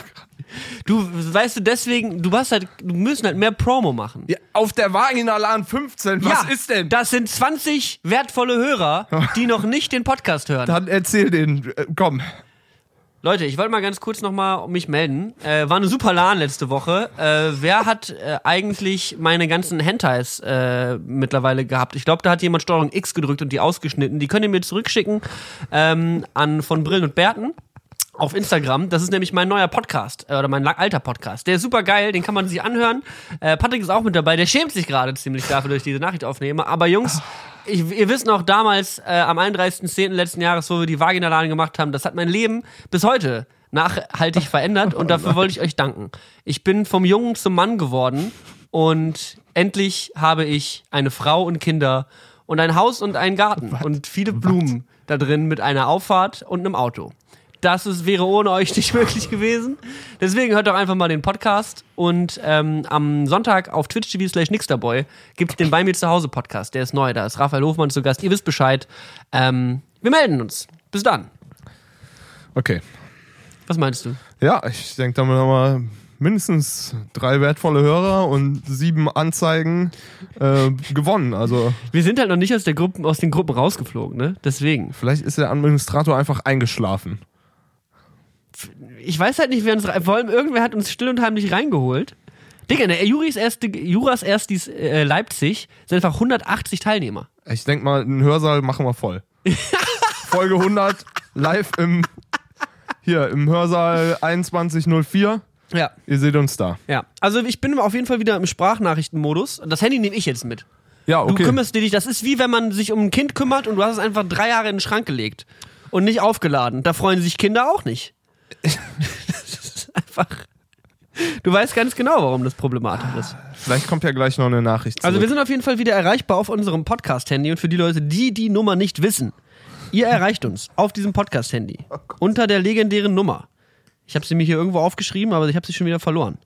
A: du, weißt du, deswegen, du hast halt, du müssen halt mehr Promo machen.
B: Ja, auf der Vaginalan 15, was
A: Ja,
B: ist denn?
A: Das sind 20 wertvolle Hörer, die noch nicht den Podcast hören.
B: Dann erzähl den. Äh, komm.
A: Leute, ich wollte mal ganz kurz nochmal mich melden. Äh, war eine super LAN letzte Woche. Äh, wer hat äh, eigentlich meine ganzen Hentais äh, mittlerweile gehabt? Ich glaube, da hat jemand Steuerung X gedrückt und die ausgeschnitten. Die könnt ihr mir zurückschicken ähm, an von Brillen und Bärten auf Instagram. Das ist nämlich mein neuer Podcast äh, oder mein alter Podcast. Der ist super geil, den kann man sich anhören. Äh, Patrick ist auch mit dabei. Der schämt sich gerade ziemlich dafür, dass ich diese Nachricht aufnehme. Aber Jungs, ich, ihr wisst noch damals äh, am 31.10. letzten Jahres, wo wir die Vaginaladen gemacht haben, das hat mein Leben bis heute nachhaltig verändert und dafür wollte ich euch danken. Ich bin vom Jungen zum Mann geworden und endlich habe ich eine Frau und Kinder und ein Haus und einen Garten und viele Blumen da drin mit einer Auffahrt und einem Auto. Das ist, wäre ohne euch nicht möglich gewesen. Deswegen hört doch einfach mal den Podcast. Und ähm, am Sonntag auf Twitch TV slash Nixterboy gibt es den Bei mir zu Hause Podcast. Der ist neu. Da ist Raphael Hofmann zu Gast. Ihr wisst Bescheid. Ähm, wir melden uns. Bis dann.
B: Okay.
A: Was meinst du?
B: Ja, ich denke, damit haben wir mindestens drei wertvolle Hörer und sieben Anzeigen äh, gewonnen. Also
A: Wir sind halt noch nicht aus, der Gruppen, aus den Gruppen rausgeflogen, ne? Deswegen.
B: vielleicht ist der Administrator einfach eingeschlafen.
A: Ich weiß halt nicht, wer uns. Vor allem irgendwer hat uns still und heimlich reingeholt. Digga, ne, Juris erste, Juras Erstis äh, Leipzig sind einfach 180 Teilnehmer.
B: Ich denke mal, einen Hörsaal machen wir voll. Folge 100 live im hier im Hörsaal 2104.
A: Ja.
B: Ihr seht uns da.
A: Ja. Also ich bin auf jeden Fall wieder im Sprachnachrichtenmodus. Das Handy nehme ich jetzt mit.
B: Ja,
A: Du
B: okay.
A: kümmerst dich, das ist wie wenn man sich um ein Kind kümmert und du hast es einfach drei Jahre in den Schrank gelegt und nicht aufgeladen. Da freuen sich Kinder auch nicht. das ist einfach. Du weißt ganz genau, warum das problematisch ist.
B: Vielleicht kommt ja gleich noch eine Nachricht. Zurück.
A: Also wir sind auf jeden Fall wieder erreichbar auf unserem Podcast-Handy und für die Leute, die die Nummer nicht wissen, ihr erreicht uns auf diesem Podcast-Handy unter der legendären Nummer. Ich habe sie mir hier irgendwo aufgeschrieben, aber ich habe sie schon wieder verloren.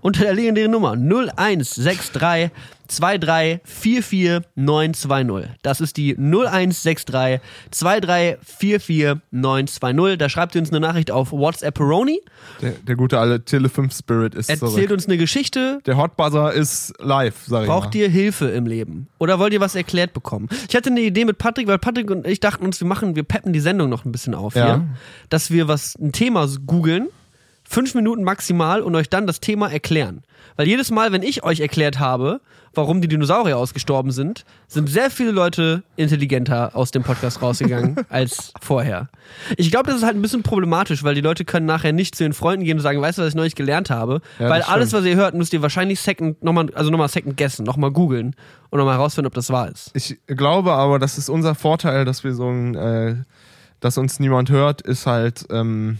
A: Unter der legendären Nummer 0163 23 920. Das ist die 0163 23 920. Da schreibt ihr uns eine Nachricht auf WhatsApp Peroni,
B: der, der gute alte Tele 5 Spirit ist
A: erzählt
B: zurück.
A: uns eine Geschichte,
B: Der Hotbuzzer ist live, sag ich
A: Braucht
B: mal.
A: ihr Hilfe im Leben? Oder wollt ihr was erklärt bekommen? Ich hatte eine Idee mit Patrick, weil Patrick und ich dachten uns, wir machen, wir peppen die Sendung noch ein bisschen auf
B: Ja.
A: hier. Dass wir was, ein Thema googeln, fünf Minuten maximal und euch dann das Thema erklären. Weil jedes Mal, wenn ich euch erklärt habe, warum die Dinosaurier ausgestorben sind, sind sehr viele Leute intelligenter aus dem Podcast rausgegangen als vorher. Ich glaube, das ist halt ein bisschen problematisch, weil die Leute können nachher nicht zu den Freunden gehen und sagen, weißt du, was ich neulich gelernt habe?
B: Ja,
A: weil alles, was ihr hört, müsst ihr wahrscheinlich second, nochmal, also nochmal second guessen, nochmal googeln und nochmal herausfinden, ob das wahr ist.
B: Ich glaube aber, das ist unser Vorteil, dass wir so ein, äh, dass uns niemand hört, ist halt, ähm,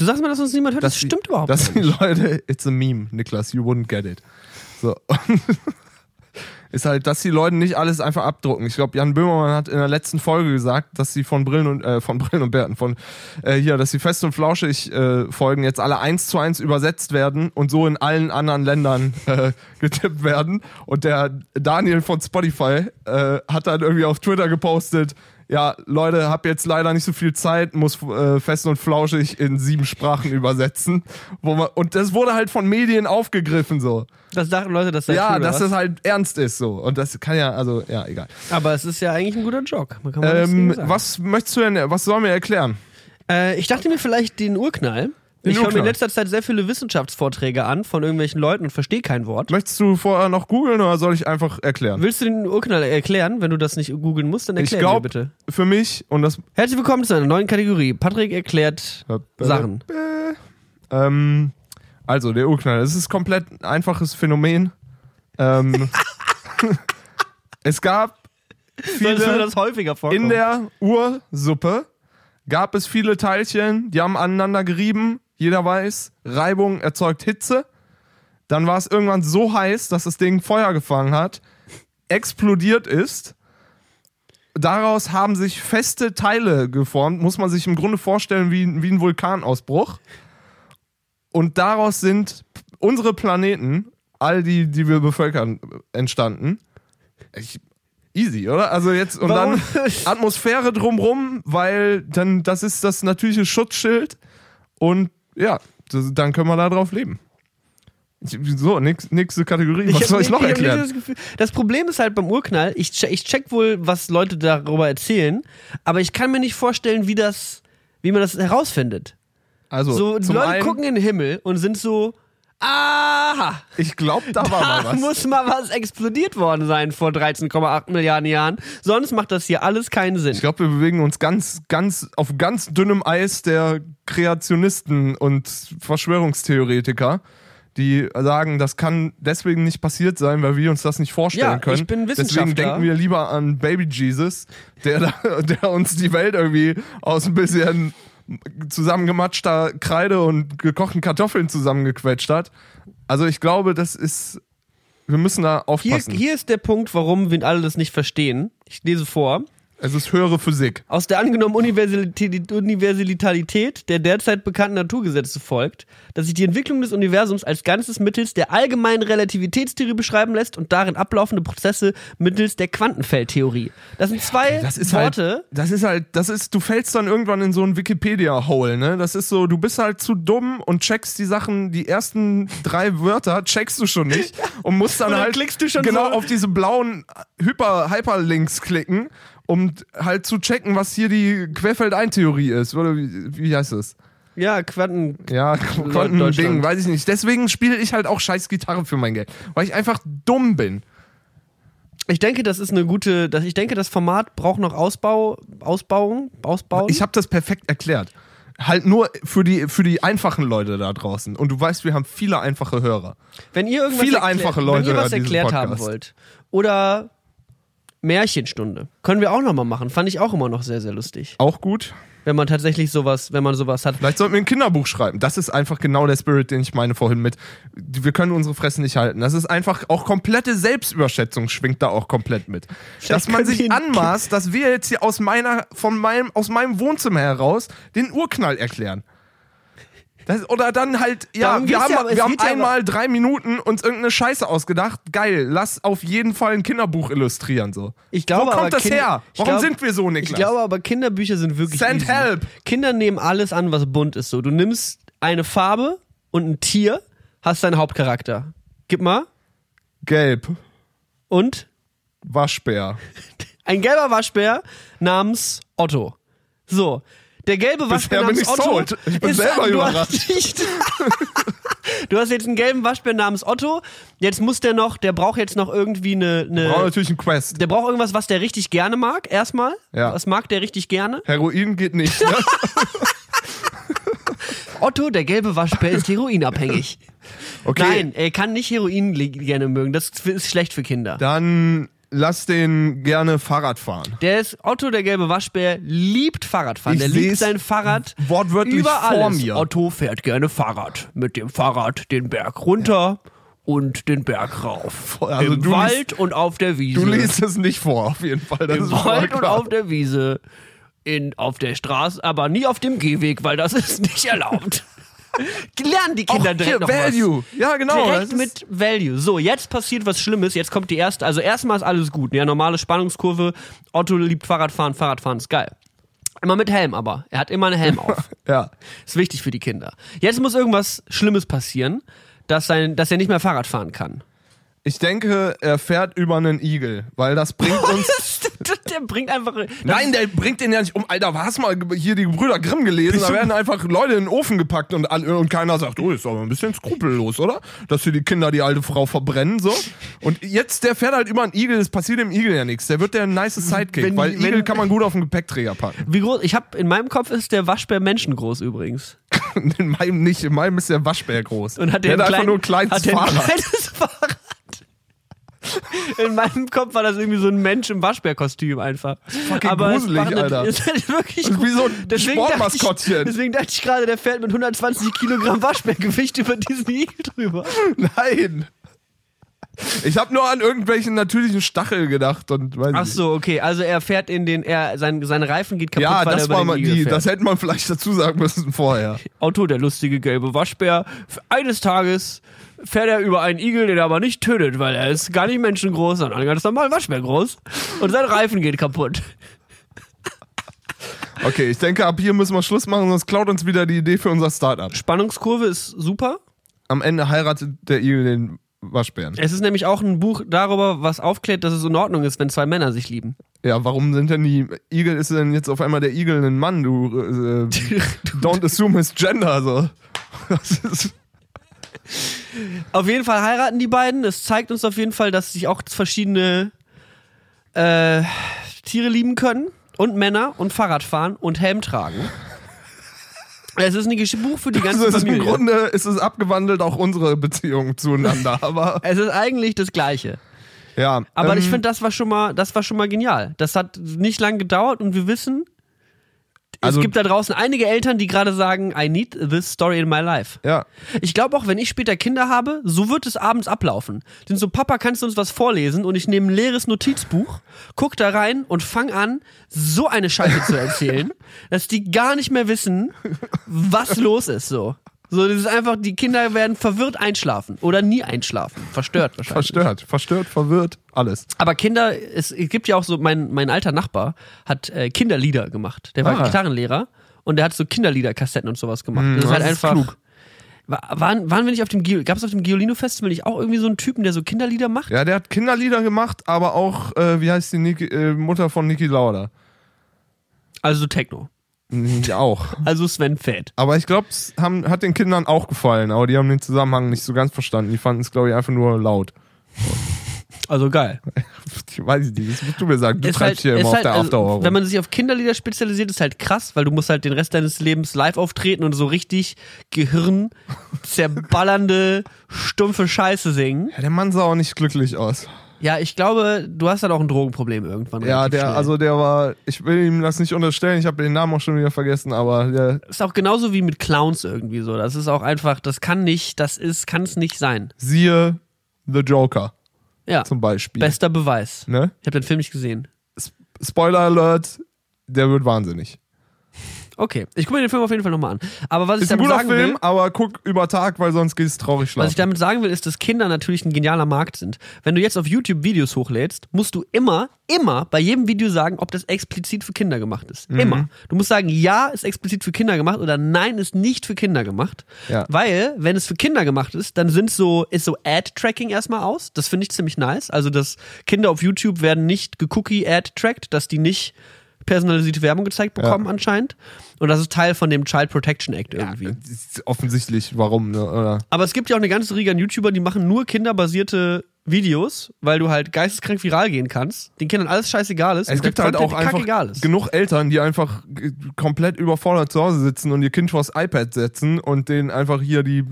A: Du sagst mal, dass uns niemand hört, das
B: dass
A: stimmt
B: die,
A: überhaupt
B: dass
A: nicht.
B: die Leute, it's a meme, Niklas, you wouldn't get it. So. ist halt, dass die Leute nicht alles einfach abdrucken. Ich glaube, Jan Böhmermann hat in der letzten Folge gesagt, dass sie von Brillen und äh, von Brillen und Bärten, von äh, hier, dass die Fest und Flauschig äh, Folgen jetzt alle eins zu eins übersetzt werden und so in allen anderen Ländern äh, getippt werden. Und der Daniel von Spotify äh, hat dann irgendwie auf Twitter gepostet, ja, Leute, hab jetzt leider nicht so viel Zeit, muss äh, fest und flauschig in sieben Sprachen übersetzen. Wo man, und das wurde halt von Medien aufgegriffen so.
A: Das dachten Leute, das sei
B: Ja,
A: cool,
B: dass es halt ernst ist so. Und das kann ja, also, ja, egal.
A: Aber es ist ja eigentlich ein guter gegen
B: Ähm, was möchtest du denn, was sollen wir erklären?
A: Äh, ich dachte mir vielleicht den Urknall. Ich höre mir in letzter Zeit sehr viele Wissenschaftsvorträge an von irgendwelchen Leuten und verstehe kein Wort.
B: Möchtest du vorher noch googeln oder soll ich einfach erklären?
A: Willst du den Urknall erklären? Wenn du das nicht googeln musst, dann
B: Ich
A: erklär mir bitte.
B: für mich und das
A: Herzlich willkommen zu einer neuen Kategorie. Patrick erklärt Sachen.
B: Ähm, also, der Urknall. Es ist komplett ein einfaches Phänomen. Ähm, es gab
A: Solltest du
B: viele,
A: das häufiger vorkommen?
B: in der Ursuppe gab es viele Teilchen, die haben aneinander gerieben. Jeder weiß, Reibung erzeugt Hitze. Dann war es irgendwann so heiß, dass das Ding Feuer gefangen hat, explodiert ist. Daraus haben sich feste Teile geformt, muss man sich im Grunde vorstellen wie, wie ein Vulkanausbruch. Und daraus sind unsere Planeten, all die, die wir bevölkern, entstanden. Ich, easy, oder? Also jetzt, und
A: Warum?
B: dann Atmosphäre drumrum, weil dann, das ist das natürliche Schutzschild. Und ja, das, dann können wir da drauf leben. Ich, so, nix, nächste Kategorie. Was
A: hab
B: soll ich noch
A: nicht
B: erklären?
A: Das, Gefühl, das Problem ist halt beim Urknall, ich check, ich check wohl, was Leute darüber erzählen, aber ich kann mir nicht vorstellen, wie das, wie man das herausfindet.
B: Also,
A: So, Leute
B: einen,
A: gucken in den Himmel und sind so, aha,
B: ich glaube, da war mal
A: da
B: was.
A: muss mal was explodiert worden sein vor 13,8 Milliarden Jahren. Sonst macht das hier alles keinen Sinn.
B: Ich glaube, wir bewegen uns ganz, ganz auf ganz dünnem Eis der Kreationisten und Verschwörungstheoretiker, die sagen, das kann deswegen nicht passiert sein, weil wir uns das nicht vorstellen
A: Ja,
B: können.
A: ich bin
B: Deswegen
A: Wissenschaftler.
B: denken wir lieber an Baby Jesus, der, da, der uns die Welt irgendwie aus ein bisschen zusammengematschter Kreide und gekochten Kartoffeln zusammengequetscht hat. Also ich glaube, das ist, wir müssen da
A: Hier,
B: aufpassen.
A: hier ist der Punkt, warum wir alle das nicht verstehen. Ich lese vor.
B: Es ist höhere Physik.
A: Aus der angenommenen Universalität, der derzeit bekannten Naturgesetze folgt, dass sich die Entwicklung des Universums als Ganzes mittels der allgemeinen Relativitätstheorie beschreiben lässt und darin ablaufende Prozesse mittels der Quantenfeldtheorie. Das sind zwei
B: Das ist
A: Worte.
B: halt, das ist halt, das ist, du fällst dann irgendwann in so ein Wikipedia-Hole, ne? Das ist so, du bist halt zu dumm und checkst die Sachen, die ersten drei Wörter checkst du schon nicht und musst dann
A: Und dann
B: halt
A: klickst du schon
B: genau
A: so-
B: auf diese blauen Hyper Hyperlinks klicken, um halt zu checken, was hier die Querfeldein-Theorie ist. Oder wie, wie heißt es?
A: ja, Quanten.
B: Ja, Quantending, weiß ich nicht. Deswegen spiele ich halt auch scheiß Gitarre für mein Geld, weil ich einfach dumm bin.
A: Ich denke, das ist eine gute. Das, ich denke, das Format braucht noch Ausbau, Ausbauung, Ausbauen.
B: Ich habe das perfekt erklärt. Halt nur für die, für die einfachen Leute da draußen. Und du weißt, wir haben viele einfache Hörer.
A: Wenn ihr irgendwas
B: Viele
A: erklärt-
B: einfache Leute
A: wenn ihr was erklärt haben wollt oder Märchenstunde, können wir auch noch mal machen. Fand ich auch immer noch sehr sehr lustig,
B: Auch gut.
A: wenn man tatsächlich sowas, wenn man sowas hat.
B: Vielleicht sollten wir ein Kinderbuch schreiben. Das ist einfach genau der Spirit, den ich meine vorhin mit. Wir können unsere Fressen nicht halten. Das ist einfach auch komplette Selbstüberschätzung schwingt da auch komplett mit. Dass man sich anmaßt, dass wir jetzt hier aus meiner, von meinem, aus meinem Wohnzimmer heraus den Urknall erklären. Oder dann halt, ja,
A: Darum
B: wir haben,
A: ja,
B: wir haben
A: geht ja
B: einmal drei Minuten uns irgendeine Scheiße ausgedacht. Geil, lass auf jeden Fall ein Kinderbuch illustrieren. So.
A: Ich glaube,
B: Wo kommt
A: aber
B: das
A: Kinder-
B: her? Warum
A: glaub-
B: sind wir so, Niklas?
A: Ich glaube aber Kinderbücher sind wirklich
B: Send
A: easy.
B: help.
A: Kinder nehmen alles an, was bunt ist. So, du nimmst eine Farbe und ein Tier, hast deinen Hauptcharakter. Gib mal
B: Gelb,
A: und
B: Waschbär.
A: ein gelber Waschbär namens Otto. So, der gelbe Waschbär
B: bin
A: namens
B: ich
A: Otto
B: sold. Ich bin
A: ist
B: selber
A: du
B: überrascht.
A: Hast, nicht- du hast jetzt einen gelben Waschbär namens Otto. Jetzt muss der noch, der braucht jetzt noch irgendwie eine, eine
B: natürlich einen Quest.
A: der braucht irgendwas, was der richtig gerne mag. Erstmal,
B: Ja.
A: was mag der richtig gerne?
B: Heroin geht nicht. Ne?
A: Otto, der gelbe Waschbär, ist heroinabhängig.
B: Okay.
A: Nein, er kann nicht Heroin gerne mögen. Das ist schlecht für Kinder.
B: Dann lass den gerne Fahrrad fahren.
A: Der ist Otto, der gelbe Waschbär, liebt Fahrradfahren.
B: Ich
A: der liebt sein Fahrrad
B: wortwörtlich
A: über
B: vor
A: alles.
B: mir.
A: Otto fährt gerne Fahrrad. Mit dem Fahrrad den Berg runter und den Berg rauf.
B: Also
A: Im Wald und auf der Wiese.
B: Du liest es nicht vor, auf jeden Fall. Das
A: Im Wald und auf der Wiese. In, auf der Straße, aber nie auf dem Gehweg, weil das ist nicht erlaubt. Lernen die Kinder
B: Auch
A: direkt
B: hier,
A: noch
B: Value. Ja, genau.
A: Direkt mit Value. So, jetzt passiert was Schlimmes. Jetzt kommt die erste. Also erstmal ist alles gut. Ja, normale Spannungskurve. Otto liebt Fahrradfahren. Fahrradfahren ist geil. Immer mit Helm aber. Er hat immer einen Helm auf.
B: Ja.
A: Ist wichtig für die Kinder. Jetzt muss irgendwas Schlimmes passieren, dass, sein, dass er nicht mehr Fahrrad fahren kann.
B: Ich denke, er fährt über einen Igel, weil das bringt uns.
A: der bringt einfach.
B: Nein, der bringt den ja nicht um. Alter, hast mal hier die Brüder Grimm gelesen? Da werden einfach Leute in den Ofen gepackt und, und keiner sagt, oh, ist aber ein bisschen skrupellos, oder? Dass hier die Kinder die alte Frau verbrennen, so. Und jetzt, der fährt halt über einen Igel, es passiert dem Igel ja nichts. Der wird der nice Sidekick,
A: Wenn-
B: weil
A: wenn-
B: Igel kann man gut auf den Gepäckträger packen.
A: Wie groß? Ich habe in meinem Kopf ist der Waschbär menschengroß übrigens.
B: In meinem nicht, in meinem ist der Waschbär groß.
A: Und hat der,
B: der
A: ein
B: hat einfach
A: klein-
B: nur ein kleines
A: hat der ein
B: Fahrrad.
A: kleines Fahrrad. In meinem Kopf war das irgendwie so ein Mensch im Waschbärkostüm einfach.
B: Fucking
A: Aber es
B: gruselig,
A: nat-
B: Alter.
A: Ist halt wirklich
B: Das ist wie so ein
A: Deswegen dachte
B: Sportmaskottchen.
A: Ich, deswegen dachte ich gerade, der fährt mit 120 Kilogramm Waschbärgewicht über diesen Igel drüber.
B: Nein. Ich habe nur an irgendwelchen natürlichen Stachel gedacht und weiß
A: Ach so, okay. Also er fährt in den, er, sein, sein Reifen geht kaputt,
B: Ja, das war mal die,
A: fährt.
B: das hätte man vielleicht dazu sagen müssen vorher.
A: Otto, der lustige gelbe Waschbär, eines Tages fährt er über einen Igel, den er aber nicht tötet, weil er ist gar nicht menschengroß, sondern ganz normal Waschbärgroß. Und sein Reifen geht kaputt.
B: Okay, ich denke, ab hier müssen wir Schluss machen, sonst klaut uns wieder die Idee für unser Startup.
A: Spannungskurve ist super.
B: Am Ende heiratet der Igel den Waschbären.
A: Es ist nämlich auch ein Buch darüber, was aufklärt, dass es in Ordnung ist, wenn zwei Männer sich lieben.
B: Ja, warum sind denn die Igel, ist denn jetzt auf einmal der Igel ein Mann? Du, äh, don't assume his gender, so. Das ist,
A: Auf jeden Fall heiraten die beiden. Es zeigt uns auf jeden Fall, dass sich auch verschiedene äh, Tiere lieben können. Und Männer und Fahrrad fahren und Helm tragen. Es ist ein Buch für die ganze
B: also ist im
A: Familie.
B: Grunde ist es abgewandelt auch unsere Beziehung zueinander, aber
A: Es ist eigentlich das Gleiche.
B: ja.
A: Aber
B: ähm,
A: ich finde, das war schon mal, das war schon mal genial. Das hat nicht lang gedauert und wir wissen,
B: Also-
A: es gibt da draußen einige Eltern, die gerade sagen, I need this story in my life.
B: Ja.
A: Ich glaube auch, wenn ich später Kinder habe, so wird es abends ablaufen. Denn so, Papa, kannst du uns was vorlesen? Und ich nehme ein leeres Notizbuch, guck da rein und fang an, so eine Scheiße zu erzählen, dass die gar nicht mehr wissen, was los ist, so. So, das ist einfach, die Kinder werden verwirrt einschlafen oder nie einschlafen. Verstört wahrscheinlich.
B: Verstört, verstört, verwirrt, alles.
A: Aber Kinder, es, gibt ja auch so, mein, mein alter Nachbar hat äh, Kinderlieder gemacht. Der war
B: Ah.
A: Gitarrenlehrer und der hat so Kinderliederkassetten und sowas gemacht.
B: Hm,
A: das ist halt
B: das ist
A: einfach.
B: klug.
A: Wa- Waren, waren wir nicht auf dem, gab es auf dem Giolino-Festival nicht auch irgendwie so einen Typen, der so Kinderlieder macht?
B: Ja, der hat Kinderlieder gemacht, aber auch, äh, wie heißt die Niki, äh, Mutter von Niki Lauda?
A: Also Techno.
B: Ja, auch.
A: Also Sven Fett.
B: Aber ich glaube, es haben- hat den Kindern auch gefallen, aber die haben den Zusammenhang nicht so ganz verstanden. Die fanden es, glaube ich, einfach nur laut.
A: Also geil.
B: Ich weiß nicht, das musst du mir sagen. Du
A: Ist
B: treibst
A: halt,
B: hier immer auf
A: halt,
B: der
A: also,
B: Afterhour
A: wenn man sich auf Kinderlieder spezialisiert, ist halt krass, weil du musst halt den Rest deines Lebens live auftreten und so richtig Gehirn zerballernde, stumpfe Scheiße singen.
B: ja, der Mann sah auch nicht glücklich aus.
A: Ja, ich glaube, du hast halt auch ein Drogenproblem irgendwann.
B: Ja, der,
A: schnell.
B: also der war, ich will ihm das nicht unterstellen, ich habe den Namen auch schon wieder vergessen, aber der
A: ist auch genauso wie mit Clowns irgendwie so. Das ist auch einfach, das kann nicht, das ist, kann es nicht sein.
B: siehe The Joker
A: Ja,
B: zum Beispiel.
A: bester Beweis.
B: Ne?
A: Ich habe den Film nicht gesehen.
B: Spoiler Alert, der wird wahnsinnig.
A: Okay, ich gucke mir den Film auf jeden Fall nochmal an. Aber was ich
B: Ist ein
A: damit
B: guter
A: sagen
B: Film,
A: will,
B: aber guck über Tag, weil sonst geht es traurig
A: was
B: schlafen.
A: ich damit sagen will, ist, dass Kinder natürlich ein genialer Markt sind. Wenn du jetzt auf YouTube Videos hochlädst, musst du immer, immer bei jedem Video sagen, ob das explizit für Kinder gemacht ist.
B: Mhm.
A: Immer. Du musst sagen, ja, ist explizit für Kinder gemacht oder nein, ist nicht für Kinder gemacht.
B: Ja.
A: Weil, wenn es für Kinder gemacht ist, dann sind so, ist so Ad-Tracking erstmal aus. Das finde ich ziemlich nice. Also, dass Kinder auf YouTube werden nicht gecookie-ad-tracked, dass die nicht personalisierte Werbung gezeigt bekommen anscheinend. Und das ist Teil von dem Child Protection Act irgendwie.
B: ja, offensichtlich, warum, ne? Oder?
A: Aber es gibt ja auch eine ganze Riege an YouTubern, die machen nur kinderbasierte Videos, weil du halt geisteskrank viral gehen kannst. Den Kindern alles scheißegal ist.
B: Es gibt halt auch einfach genug Eltern, die einfach komplett überfordert zu Hause sitzen und ihr Kind vors iPad setzen und denen einfach hier die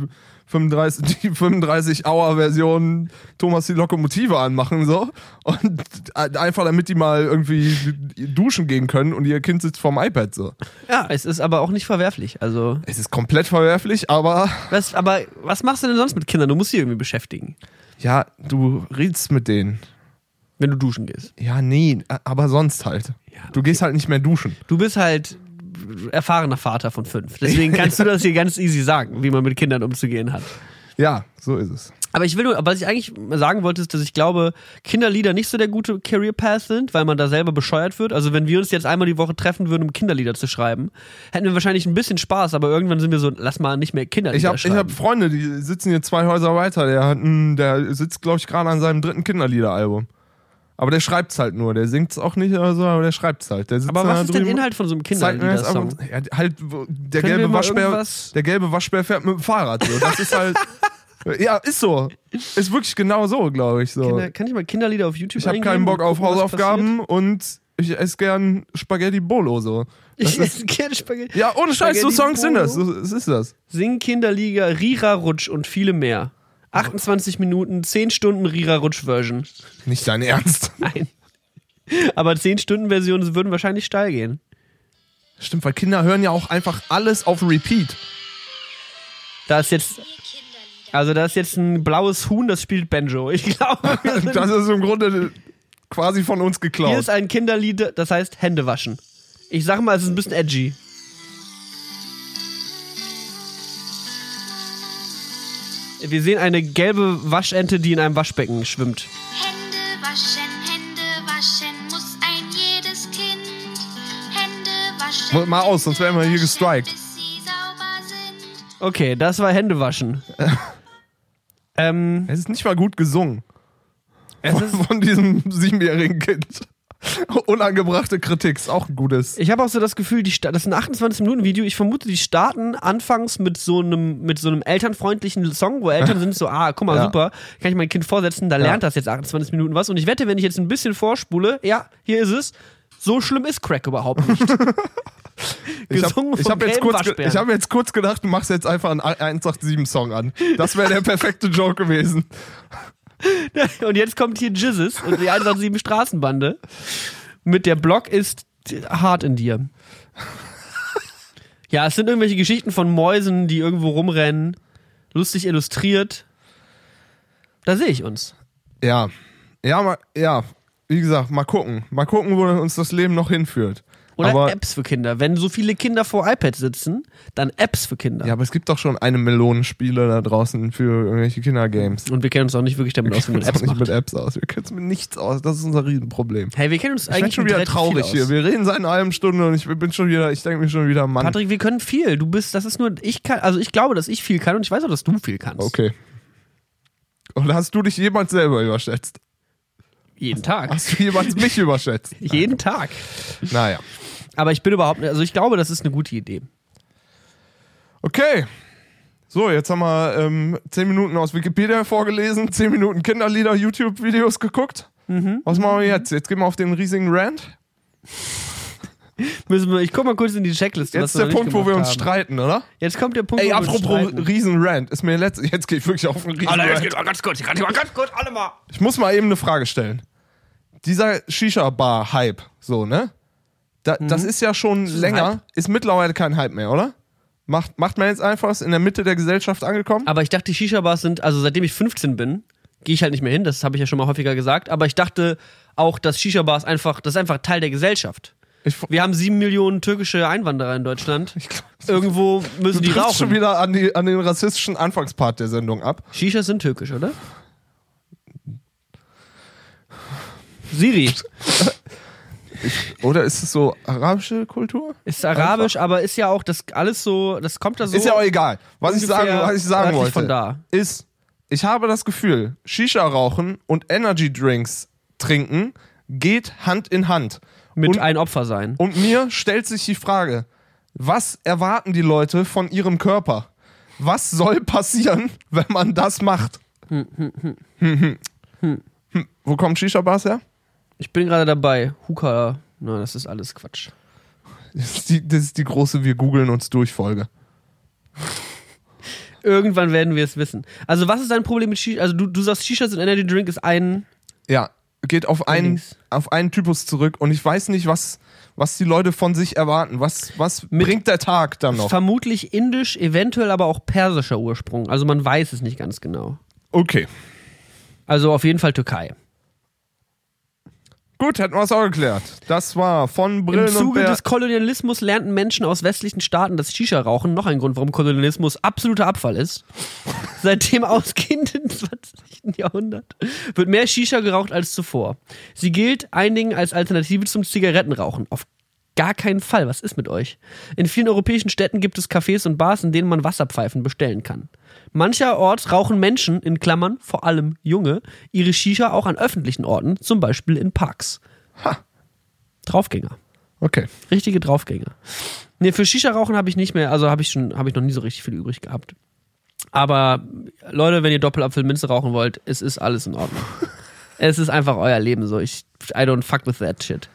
B: 35, die 35 Hour Version Thomas die Lokomotive anmachen so und einfach damit die mal irgendwie duschen gehen können und ihr Kind sitzt vorm iPad so.
A: Ja, es ist aber auch nicht verwerflich. Also,
B: Es ist komplett verwerflich, aber
A: was, aber was machst du denn sonst mit Kindern? Du musst sie irgendwie beschäftigen,
B: ja, du redest mit denen.
A: wenn du duschen gehst.
B: Ja, nee, aber sonst halt.
A: Ja,
B: Du gehst halt nicht mehr duschen.
A: Du bist halt erfahrener Vater von fünf. Deswegen kannst du das hier ganz easy sagen, wie man mit Kindern umzugehen hat.
B: Ja, so ist es.
A: Aber ich will nur, was ich eigentlich sagen wollte, ist, dass ich glaube, Kinderlieder nicht so der gute Career Path sind, weil man da selber bescheuert wird. Also wenn wir uns jetzt einmal die Woche treffen würden, um Kinderlieder zu schreiben, hätten wir wahrscheinlich ein bisschen Spaß, aber irgendwann sind wir so, lass mal nicht mehr Kinderlieder
B: Ich habe ich
A: schreiben.
B: hab Freunde, die sitzen hier zwei Häuser weiter. Der, hat der sitzt, glaube ich, gerade an seinem dritten Kinderliederalbum. Aber der schreibt's halt nur. Der singt's auch nicht oder so, aber der schreibt's halt. Der sitzt
A: aber
B: da
A: was ist der
B: drüben,
A: Inhalt von so einem
B: das
A: Kinderlieder-Song?
B: und- ja, halt, der
A: Können
B: gelbe Waschbär, der gelbe Waschbär fährt mit dem Fahrrad. So. Das ist halt, ja, ist so. Ist wirklich genau so, glaube ich. So.
A: Kinder, kann ich mal Kinderlieder auf YouTube
B: Ich habe keinen Bock auf
A: gucken,
B: Hausaufgaben und ich esse gern Spaghetti Bolo so. Das
A: Ich esse gerne Spaghetti.
B: ja, ohne Scheiß, so
A: Spaghetti
B: Songs sind das.
A: Bolo.
B: So, es ist das.
A: Sing Kinderliga, Rira Rutsch und viele mehr. 28 Minuten, 10 Stunden Rira Rutsch Version.
B: Nicht dein Ernst.
A: Nein. Aber 10 Stunden Versionen würden wahrscheinlich steil gehen.
B: Stimmt, weil Kinder hören ja auch einfach alles auf Repeat.
A: Da ist jetzt, also da ist jetzt ein blaues Huhn, das spielt Banjo. Ich glaube,
B: Das ist im Grunde quasi von uns
A: hier
B: geklaut.
A: ist ein Kinderlied, das heißt Hände waschen. Ich sag mal, es ist ein bisschen edgy. Wir sehen eine gelbe Waschente, die in einem Waschbecken schwimmt.
C: Hände waschen, Hände waschen muss ein jedes Kind. Hände waschen.
B: Mal aus, sonst wären wir hier gestrikt.
A: Okay, das war Hände waschen. ähm,
B: Es ist nicht mal gut gesungen.
A: es
B: Von,
A: ist,
B: von diesem siebenjährigen Kind. Unangebrachte Kritik ist auch ein gutes.
A: ich habe auch so das Gefühl, die das ist ein 28-Minuten-Video. Ich vermute, die starten anfangs mit so einem, mit so einem elternfreundlichen Song, wo Eltern sind so, ah, guck mal,
B: Ja.
A: super, kann ich mein Kind vorsetzen, da lernt das jetzt 28 Minuten was. Und ich wette, wenn ich jetzt ein bisschen vorspule, ja, hier ist es, so schlimm ist Crack überhaupt nicht.
B: Ich
A: Gesungen
B: habe hab jetzt, kurz ich hab jetzt kurz gedacht, du machst jetzt einfach einen 187-Song an. Das wäre der perfekte Joke gewesen.
A: Und jetzt kommt hier Jizzes und die 187 Straßenbande mit der Block ist hart in dir. Ja, es sind irgendwelche Geschichten von Mäusen, die irgendwo rumrennen, lustig illustriert. Da sehe ich uns.
B: Ja. Ja, mal, ja. Wie gesagt, mal gucken. Mal gucken, wo uns das Leben noch hinführt.
A: Oder
B: aber,
A: Apps für Kinder. Wenn so viele Kinder vor iPads sitzen, dann Apps für Kinder.
B: Ja, aber es gibt doch schon eine Million Spiele da draußen für irgendwelche Kindergames.
A: Und wir kennen uns auch nicht wirklich damit aus, wie man
B: Wir kennen
A: Apps
B: uns nicht
A: macht.
B: mit Apps aus. Wir kennen uns mit nichts aus. Das ist unser Riesenproblem.
A: Hey, wir kennen uns
B: Ich bin
A: eigentlich
B: schon wieder traurig hier. Wir reden seit einer halben Stunde und ich bin schon wieder, ich denke mir schon wieder, Mann.
A: Patrick, wir können viel. Du bist, das ist nur, ich kann, also ich glaube, dass ich viel kann und ich weiß auch, dass du viel kannst.
B: Okay. Und hast du dich jemals selber überschätzt?
A: Jeden Tag.
B: Hast du jemals mich überschätzt?
A: Jeden Tag.
B: Naja.
A: Aber ich bin überhaupt nicht, also ich glaube, das ist eine gute Idee.
B: Okay. So, jetzt haben wir ähm, 10 Minuten aus Wikipedia vorgelesen, 10 Minuten Kinderlieder, YouTube-Videos geguckt.
A: Mhm.
B: Was machen wir jetzt? Jetzt gehen wir auf den riesigen Rant.
A: Müssen wir, ich guck mal kurz in die Checkliste.
B: Jetzt ist der Punkt, wo wir uns
A: haben.
B: streiten, oder?
A: Jetzt kommt der Punkt,
B: Ey,
A: wo wir uns
B: apropos
A: streiten.
B: riesen Rant, ist mir letzt, jetzt gehe ich wirklich auf einen riesen
A: Alter, jetzt
B: Rant.
A: geht mal ganz kurz, ich kann mal ganz kurz, alle mal.
B: Ich muss mal eben eine Frage stellen. Dieser Shisha-Bar-Hype, so, ne? Da, Das ist ja schon
A: Mhm. ein
B: länger,
A: Hype?
B: ist mittlerweile kein Hype mehr, oder? Macht, macht man jetzt einfach, ist in der Mitte der Gesellschaft angekommen?
A: Aber ich dachte, die Shisha-Bars sind, also seitdem ich 15 bin, gehe ich halt nicht mehr hin, das habe ich ja schon mal häufiger gesagt, aber ich dachte auch, dass Shisha-Bars einfach, das ist einfach Teil der Gesellschaft.
B: Ich,
A: Wir haben sieben Millionen türkische Einwanderer in Deutschland. Irgendwo müssen
B: du
A: die
B: triffst schon
A: rauchen.
B: wieder an, die, an den rassistischen Anfangspart der Sendung ab.
A: Shishas sind türkisch, oder? Siri
B: Oder ist es so arabische Kultur?
A: ist arabisch, aber ist ja auch das alles so, das kommt da so.
B: ist ja auch egal. Was ich sagen, was ich sagen wollte,
A: von da.
B: ist, ich habe das Gefühl, Shisha rauchen und Energy Drinks trinken geht Hand in Hand.
A: mit
B: und,
A: ein Opfer sein.
B: und mir stellt sich die Frage, was erwarten die Leute von ihrem Körper? Was soll passieren, wenn man das macht? Hm, hm, hm. Wo kommen Shisha-Bars her?
A: Ich bin gerade dabei. Huka, na, das ist alles Quatsch.
B: Das ist die, das ist die große Wir googeln uns durch Folge.
A: Irgendwann werden wir es wissen. Also, was ist dein Problem mit Shisha? Also, du, du sagst, Shishas und Energy Drink ist ein.
B: Ja, geht auf einen, auf einen Typus zurück und ich weiß nicht, was, was die Leute von sich erwarten. Was, was
A: Mit-
B: bringt der Tag dann noch?
A: Vermutlich indisch, eventuell aber auch persischer Ursprung. Also, man weiß es nicht ganz genau.
B: Okay.
A: Also, auf jeden Fall Türkei.
B: Gut, hätten wir es auch geklärt. Das war von Brillen
A: Im Zuge des Kolonialismus lernten Menschen aus westlichen Staaten das Shisha-Rauchen, noch ein Grund, warum Kolonialismus absoluter Abfall ist. Seit dem ausgehenden 20. Jahrhundert wird mehr Shisha geraucht als zuvor. Sie gilt einigen als Alternative zum Zigarettenrauchen. Auf gar keinen Fall. Was ist mit euch? In vielen europäischen Städten gibt es Cafés und Bars, in denen man Wasserpfeifen bestellen kann. Mancherorts rauchen Menschen, in Klammern vor allem Junge, ihre Shisha auch an öffentlichen Orten, zum Beispiel in Parks.
B: Ha.
A: Draufgänger.
B: Okay.
A: Richtige Draufgänger. Nee, für Shisha-Rauchen habe ich nicht mehr, also habe ich schon, habe ich noch nie so richtig viel übrig gehabt. Aber Leute, wenn ihr Doppelapfelminze rauchen wollt, es ist alles in Ordnung. es ist einfach euer Leben so. Ich, I don't fuck with that shit.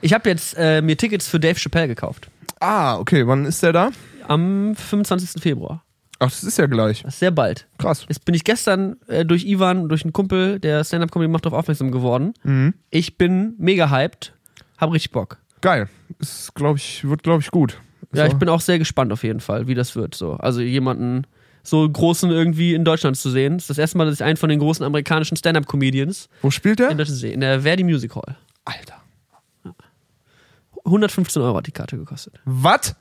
A: Ich habe jetzt äh, mir Tickets für Dave Chappelle gekauft.
B: Ah, okay. Wann ist der da?
A: Am 25. Februar.
B: Ach, das ist ja gleich.
A: Das ist sehr bald.
B: Krass.
A: Jetzt bin ich gestern äh, durch Ivan, durch einen Kumpel, der Stand-Up-Comedy macht, darauf aufmerksam geworden.
B: Mhm.
A: Ich bin mega hyped. Hab richtig Bock.
B: Geil. Ist, glaube ich, wird, glaube ich, gut.
A: Ja,
B: So.
A: ich bin auch sehr gespannt auf jeden Fall, wie das wird. So. Also jemanden so großen irgendwie in Deutschland zu sehen. Das ist das erste Mal, dass ich einen von den großen amerikanischen Stand-Up-Comedians
B: Wo spielt der?
A: in Deutschland sehe. In der Verdi Music Hall.
B: Alter.
A: 115 Euro hat die Karte gekostet.
B: Was?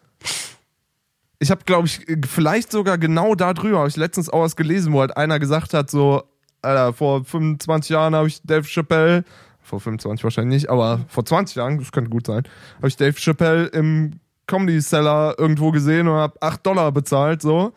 B: Ich habe, glaube ich, vielleicht sogar genau darüber, habe ich letztens auch was gelesen, wo halt einer gesagt hat, so, Alter, vor 25 Jahren habe ich Dave Chappelle, vor 25 wahrscheinlich nicht, aber vor 20 Jahren, das könnte gut sein, habe ich Dave Chappelle im Comedy Seller irgendwo gesehen und habe 8 Dollar bezahlt, so.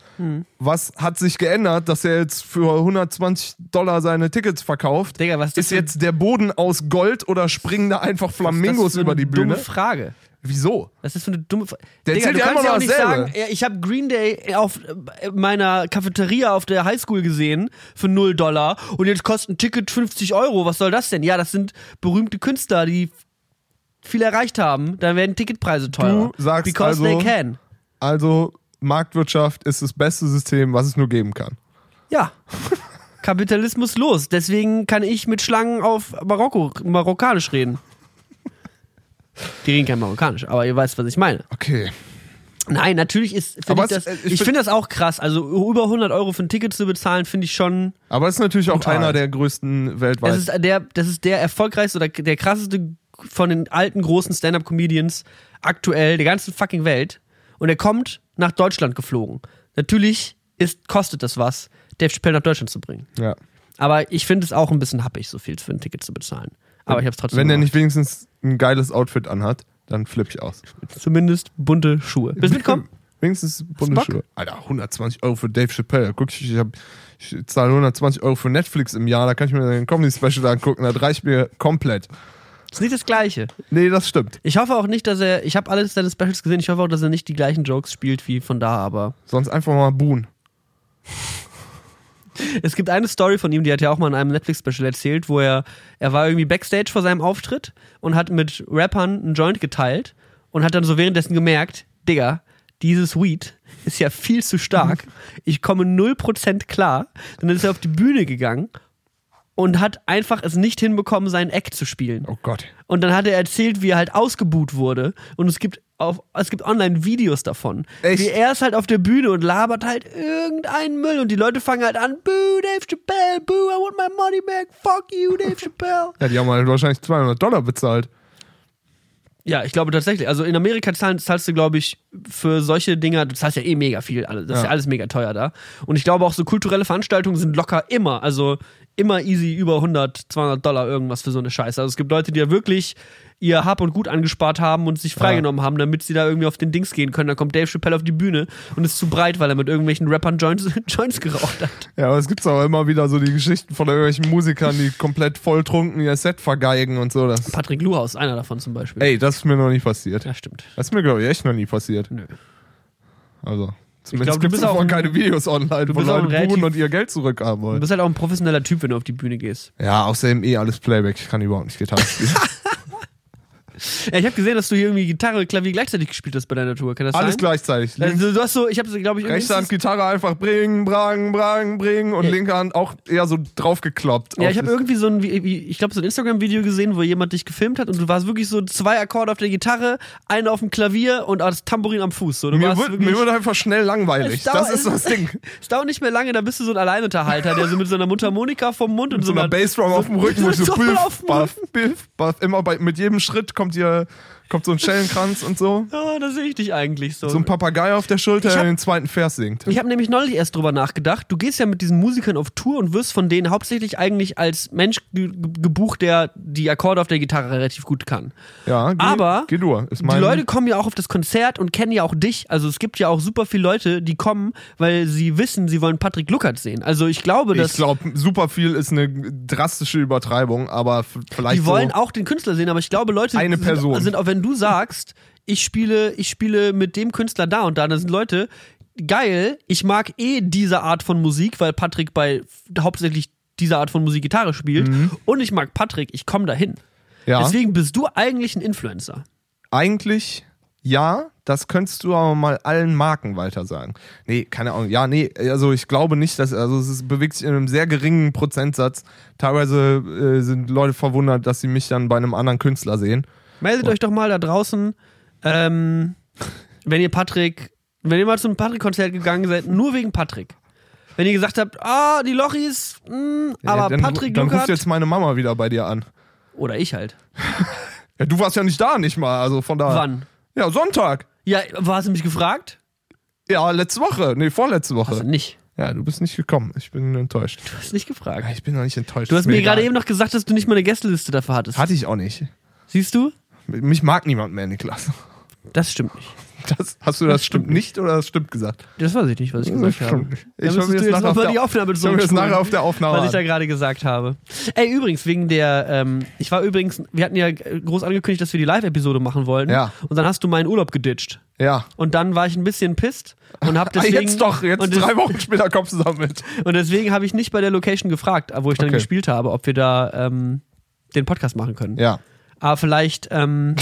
B: Was hat sich geändert, dass er jetzt für 120 Dollar seine Tickets verkauft?
A: Digga, was ist
B: Ist jetzt der Boden aus Gold oder springen da einfach Flamingos über die Bühne?
A: Dumme Frage.
B: Wieso?
A: Das ist für eine dumme Frage.
B: Der
A: Digga, du
B: ja
A: kannst ja auch nicht sagen, ich habe Green Day auf äh, meiner Cafeteria auf der Highschool gesehen für 0 Dollar und jetzt kostet ein Ticket 50 Euro. Was soll das denn? Ja, das sind berühmte Künstler, die viel erreicht haben. Dann werden Ticketpreise teurer.
B: Du sagst
A: Because
B: also-
A: they can.
B: Also, Marktwirtschaft ist das beste System, was es nur geben kann.
A: Ja. Kapitalismus los. Deswegen kann ich mit Schlangen auf Marokko, Marokkanisch reden. Die reden kein Marokkanisch, aber ihr weißt, was ich meine.
B: Okay.
A: Nein, natürlich ist,
B: Aber
A: ich das,
B: ich
A: ich,
B: find-
A: finde das auch krass. Also über 100 Euro für ein Ticket zu bezahlen, finde ich schon,
B: Aber es ist natürlich auch
A: Brutal.
B: einer der größten weltweit.
A: das ist der, das ist der erfolgreichste oder der krasseste von den alten großen Stand-Up-Comedians aktuell der ganzen fucking Welt. Und er kommt nach Deutschland geflogen. Natürlich ist, kostet das was, Dave Chappelle nach Deutschland zu bringen.
B: ja.
A: Aber ich finde es auch ein bisschen happig, so viel für ein Ticket zu bezahlen. Aber ich habe es trotzdem
B: Wenn
A: gemacht.
B: nicht wenigstens ein geiles Outfit anhat, dann flippe ich aus.
A: Zumindest bunte Schuhe. Willst du mitkommen?
B: Wenigstens bunte? Schuhe. Alter, 120 Euro für Dave Chappelle. Guck, ich, ich, hab, ich zahle 120 Euro für Netflix im Jahr, da kann ich mir ein Comedy-Special angucken, das reicht mir komplett.
A: Ist nicht das Gleiche.
B: Nee, das stimmt.
A: Ich hoffe auch nicht, dass er. Ich habe alles seine Specials gesehen. Ich hoffe auch, dass er nicht die gleichen Jokes spielt wie von da, aber.
B: Sonst einfach mal buhen.
A: Es gibt eine Story von ihm, die hat ja auch mal in einem Netflix-Special erzählt, wo er. Er war irgendwie Backstage vor seinem Auftritt und hat mit Rappern einen Joint geteilt und hat dann so währenddessen gemerkt: Digga, dieses Weed ist ja viel zu stark. Ich komme 0% klar. Dann ist er auf die Bühne gegangen und hat einfach es nicht hinbekommen, seinen Act zu spielen.
B: Oh Gott.
A: Und dann hat er erzählt, wie er halt ausgebuht wurde. Und es gibt auf, es gibt online Videos davon.
B: Echt?
A: Wie er ist halt auf der Bühne und labert halt irgendeinen Müll. Und die Leute fangen halt an, boo, Dave Chappelle, boo, I want my money back, fuck you, Dave Chappelle.
B: Ja, die haben halt wahrscheinlich 200 Dollar bezahlt.
A: Ja, ich glaube tatsächlich. Also in Amerika zahlen, zahlst du, glaube ich, für solche Dinger, du zahlst ja eh mega viel. alles. Das ist
B: Ja.
A: ja alles mega teuer da. Und ich glaube auch so kulturelle Veranstaltungen sind locker immer, also immer easy über 100, 200 Dollar irgendwas für so eine Scheiße. Also es gibt Leute, die ja wirklich ihr Hab und Gut angespart haben und sich freigenommen haben, damit sie da irgendwie auf den Dings gehen können. Dann kommt Dave Chappelle auf die Bühne und ist zu breit, weil er mit irgendwelchen Rappern Joints, Joints geraucht hat.
B: Ja, aber es gibt auch immer wieder so die Geschichten von irgendwelchen Musikern, die komplett volltrunken ihr Set vergeigen und so. Das,
A: Patrick Luhaus, einer davon zum Beispiel.
B: ey, das ist mir noch nie passiert.
A: Ja, stimmt.
B: Das ist mir, glaube ich, echt noch nie passiert.
A: Nö.
B: Also, zumindest
A: du
B: gibt es
A: bist auch ein-
B: keine Videos online, wo Leute
A: relativ-
B: und ihr Geld zurückhaben
A: Du
B: wollen.
A: bist halt auch ein professioneller Typ, wenn du auf die Bühne gehst.
B: Ja, außerdem eh alles Playback. Ich kann überhaupt nicht Gitarre spielen.
A: Ja, ich habe gesehen, dass du hier irgendwie Gitarre, Klavier gleichzeitig gespielt hast bei deiner Tour. Kann das
B: alles
A: sein?
B: gleichzeitig.
A: Also, du hast so, ich habe, glaube ich, irgendwie
B: rechte Hand Gitarre einfach bringen, brang, brang, bringen und
A: Ja.
B: linke Hand auch eher so draufgekloppt.
A: Ja, ich habe irgendwie so ein, ich glaube, so ein Instagram-Video gesehen, wo jemand dich gefilmt hat und du warst wirklich so zwei Akkorde auf der Gitarre, einer auf dem Klavier und das Tambourin am Fuß. So,
B: mir, wird, mir wird einfach schnell langweilig. Das ist das Ding.
A: es dauert nicht mehr lange, da bist du so ein Alleinunterhalter, der so mit so einer Mundharmonika vom Mund und
B: so einer
A: einer
B: Bassdrum auf dem Rücken, ich so
A: Trommel
B: biff, baff, biff, baff. Immer bei, mit jedem Schritt kommt hier kommt so ein Schellenkranz und so.
A: Oh, da sehe ich dich eigentlich so.
B: So ein Papagei auf der Schulter,
A: Ich
B: der
A: hab-
B: den zweiten Vers singt.
A: Ich habe nämlich neulich erst drüber nachgedacht. Du gehst ja mit diesen Musikern auf Tour und wirst von denen hauptsächlich eigentlich als Mensch ge ge- gebucht, der die Akkorde auf der Gitarre relativ gut kann.
B: Ja, geh,
A: Aber
B: geh du.
A: Die Leute kommen ja auch auf das Konzert und kennen ja auch dich. Also es gibt ja auch super viele Leute, die kommen, weil sie wissen, sie wollen Patrick Luckert sehen. Also ich glaube, dass
B: ich glaube, super viel ist eine drastische Übertreibung, aber vielleicht
A: die wollen
B: so,
A: auch den Künstler sehen, aber ich glaube, Leute
B: Eine Person.
A: Sind, sind auch, wenn du sagst, ich spiele, ich spiele mit dem Künstler da und da, dann sind Leute, geil, ich mag eh diese Art von Musik, weil Patrick bei hauptsächlich dieser Art von Musik Gitarre spielt und ich mag Patrick, ich komme dahin.
B: Mhm. ja,
A: Deswegen bist du eigentlich ein Influencer.
B: eigentlich ja, das könntest du aber mal allen Marken weiter sagen. Nee, keine Ahnung. Ja, nee, also ich glaube nicht, dass, also es ist, bewegt sich in einem sehr geringen Prozentsatz. Teilweise äh, sind Leute verwundert, dass sie mich dann bei einem anderen Künstler sehen.
A: Meldet euch doch mal da draußen, ähm, wenn ihr Patrick, wenn ihr mal zum Patrick-Konzert gegangen seid, nur wegen Patrick. Wenn ihr gesagt habt, ah, die Lochis, mh, aber
B: ja, dann,
A: Patrick
B: dann ruft
A: Luckert,
B: jetzt meine Mama wieder bei dir an.
A: oder ich halt.
B: Ja, du warst ja nicht da, nicht mal, also von da.
A: Wann?
B: Ja, Sonntag.
A: Ja, hast du mich gefragt?
B: Ja, letzte Woche. Nee, vorletzte Woche.
A: du nicht.
B: Ja, du bist nicht gekommen. Ich bin enttäuscht.
A: Du hast nicht gefragt.
B: Ja, ich bin noch nicht enttäuscht.
A: Du hast mir gerade eben noch gesagt, dass du nicht mal eine Gästeliste dafür hattest.
B: Hatte ich auch nicht.
A: Siehst du?
B: Mich mag niemand mehr, Niklas.
A: Das stimmt nicht.
B: Das, hast du das, stimmt nicht oder das stimmt gesagt?
A: Das weiß ich nicht, was ich gesagt habe.
B: stimmt nicht.
A: Dann
B: Ich höre mir das nachher auf
A: die Aufnahme
B: ich mir das nachher auf der Aufnahme
A: was ich da
B: an.
A: gerade gesagt habe. Ey, übrigens, wegen der, ähm, ich war übrigens, wir hatten ja groß angekündigt, dass wir die Live-Episode machen wollten.
B: Ja.
A: Und dann hast du meinen Urlaub geditcht.
B: Ja.
A: Und dann war ich ein bisschen pisst und hab
B: Ah,
A: deswegen.
B: jetzt doch, jetzt
A: und,
B: drei Wochen später kommst du damit.
A: und deswegen habe ich nicht bei der Location gefragt, wo ich dann
B: Okay.
A: gespielt habe, ob wir da ähm, den Podcast machen können.
B: Ja.
A: Aber vielleicht, ähm,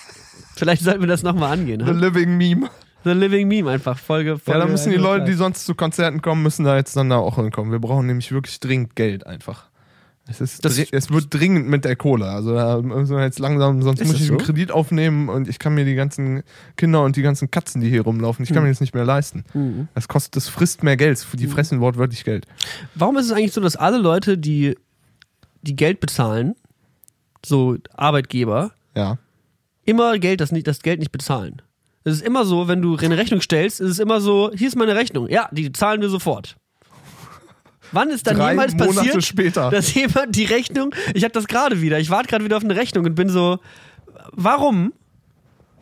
A: vielleicht sollten wir das nochmal angehen.
B: The
A: Ne?
B: Living Meme.
A: The Living Meme einfach. Folge, Folge
B: Ja, da müssen die Leute, die sonst zu Konzerten kommen, müssen da jetzt dann da auch hinkommen. Wir brauchen nämlich wirklich dringend Geld einfach. Es, ist
A: Das-
B: es wird dringend mit der Kohle. Also da müssen wir jetzt langsam, sonst muss ich einen
A: so?
B: Kredit aufnehmen und ich kann mir die ganzen Kinder und die ganzen Katzen, die hier rumlaufen, ich kann
A: Hm.
B: mir das nicht mehr leisten.
A: Mhm.
B: Das kostet, das frisst mehr Geld. Die fressen wortwörtlich Geld.
A: Warum ist es eigentlich so, dass alle Leute, die, die Geld bezahlen, so Arbeitgeber,
B: Ja.
A: immer Geld, das, nicht, das Geld nicht bezahlen? Es ist immer so, wenn du eine Rechnung stellst, ist es immer so, hier ist meine Rechnung. Ja, die zahlen wir sofort. Wann ist dann
B: Drei
A: jemals
B: Monate
A: passiert,
B: später.
A: dass jemand die Rechnung, ich habe das gerade wieder, ich warte gerade wieder auf eine Rechnung und bin so, warum?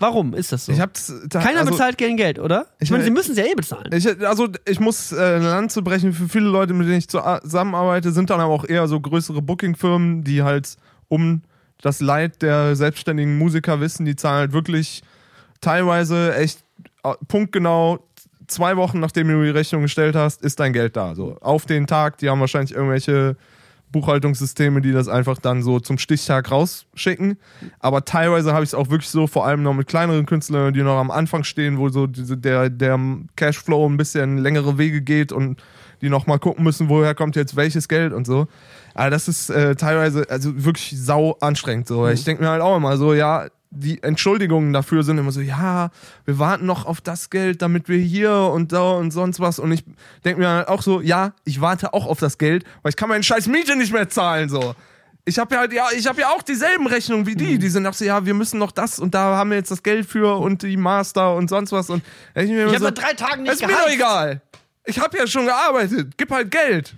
A: Warum ist das so?
B: Ich hab's, da,
A: Keiner
B: also,
A: bezahlt gern Geld, oder? Ich
B: Ich-
A: meine, sie müssen es ja eh bezahlen.
B: Ich, also ich muss äh, eine Lanze brechen für viele Leute, mit denen ich zusammenarbeite, sind dann aber auch eher so größere Booking-Firmen, die halt um das Leid der selbstständigen Musiker wissen, die zahlen halt wirklich teilweise echt äh, punktgenau zwei Wochen, nachdem du die Rechnung gestellt hast, ist dein Geld da. So auf den Tag, die haben wahrscheinlich irgendwelche Buchhaltungssysteme, die das einfach dann so zum Stichtag rausschicken. Aber teilweise habe ich es auch wirklich so, vor allem noch mit kleineren Künstlern, die noch am Anfang stehen, wo so diese, der, der Cashflow ein bisschen längere Wege geht und die noch mal gucken müssen, woher kommt jetzt welches Geld und so. Aber das ist äh, teilweise also wirklich sau anstrengend. So. Ich denke mir halt auch immer so, ja, die Entschuldigungen dafür sind immer so, ja, wir warten noch auf das Geld, damit wir hier und da und sonst was. Und ich denke mir halt auch so, ja, ich warte auch auf das Geld, weil ich kann meine scheiß Miete nicht mehr zahlen. So. Ich habe ja, halt- ja, ich habe ja auch dieselben Rechnungen wie die. Die sind auch so, ja, wir müssen noch das und da haben wir jetzt das Geld für und die Master und sonst was. Und ich
A: Ich habe
B: so,
A: seit drei Tagen nicht
B: ist mir doch
A: geheizt.
B: egal. Ich habe ja schon gearbeitet. Gib halt Geld.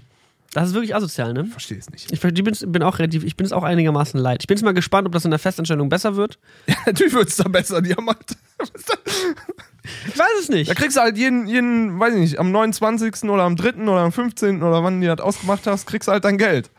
A: Das ist wirklich asozial, ne?
B: Verstehe es nicht.
A: Ich bin, bin auch relativ, ich bin es auch einigermaßen leid. Ich bin jetzt mal gespannt, ob das in der Festanstellung besser wird.
B: Ja, natürlich wird es da besser. Die haben halt,
A: Ich weiß es nicht.
B: da kriegst du halt jeden, jeden, weiß ich nicht, am 29. oder am 3. oder am 15. oder wann du das ausgemacht hast, kriegst du halt dein Geld.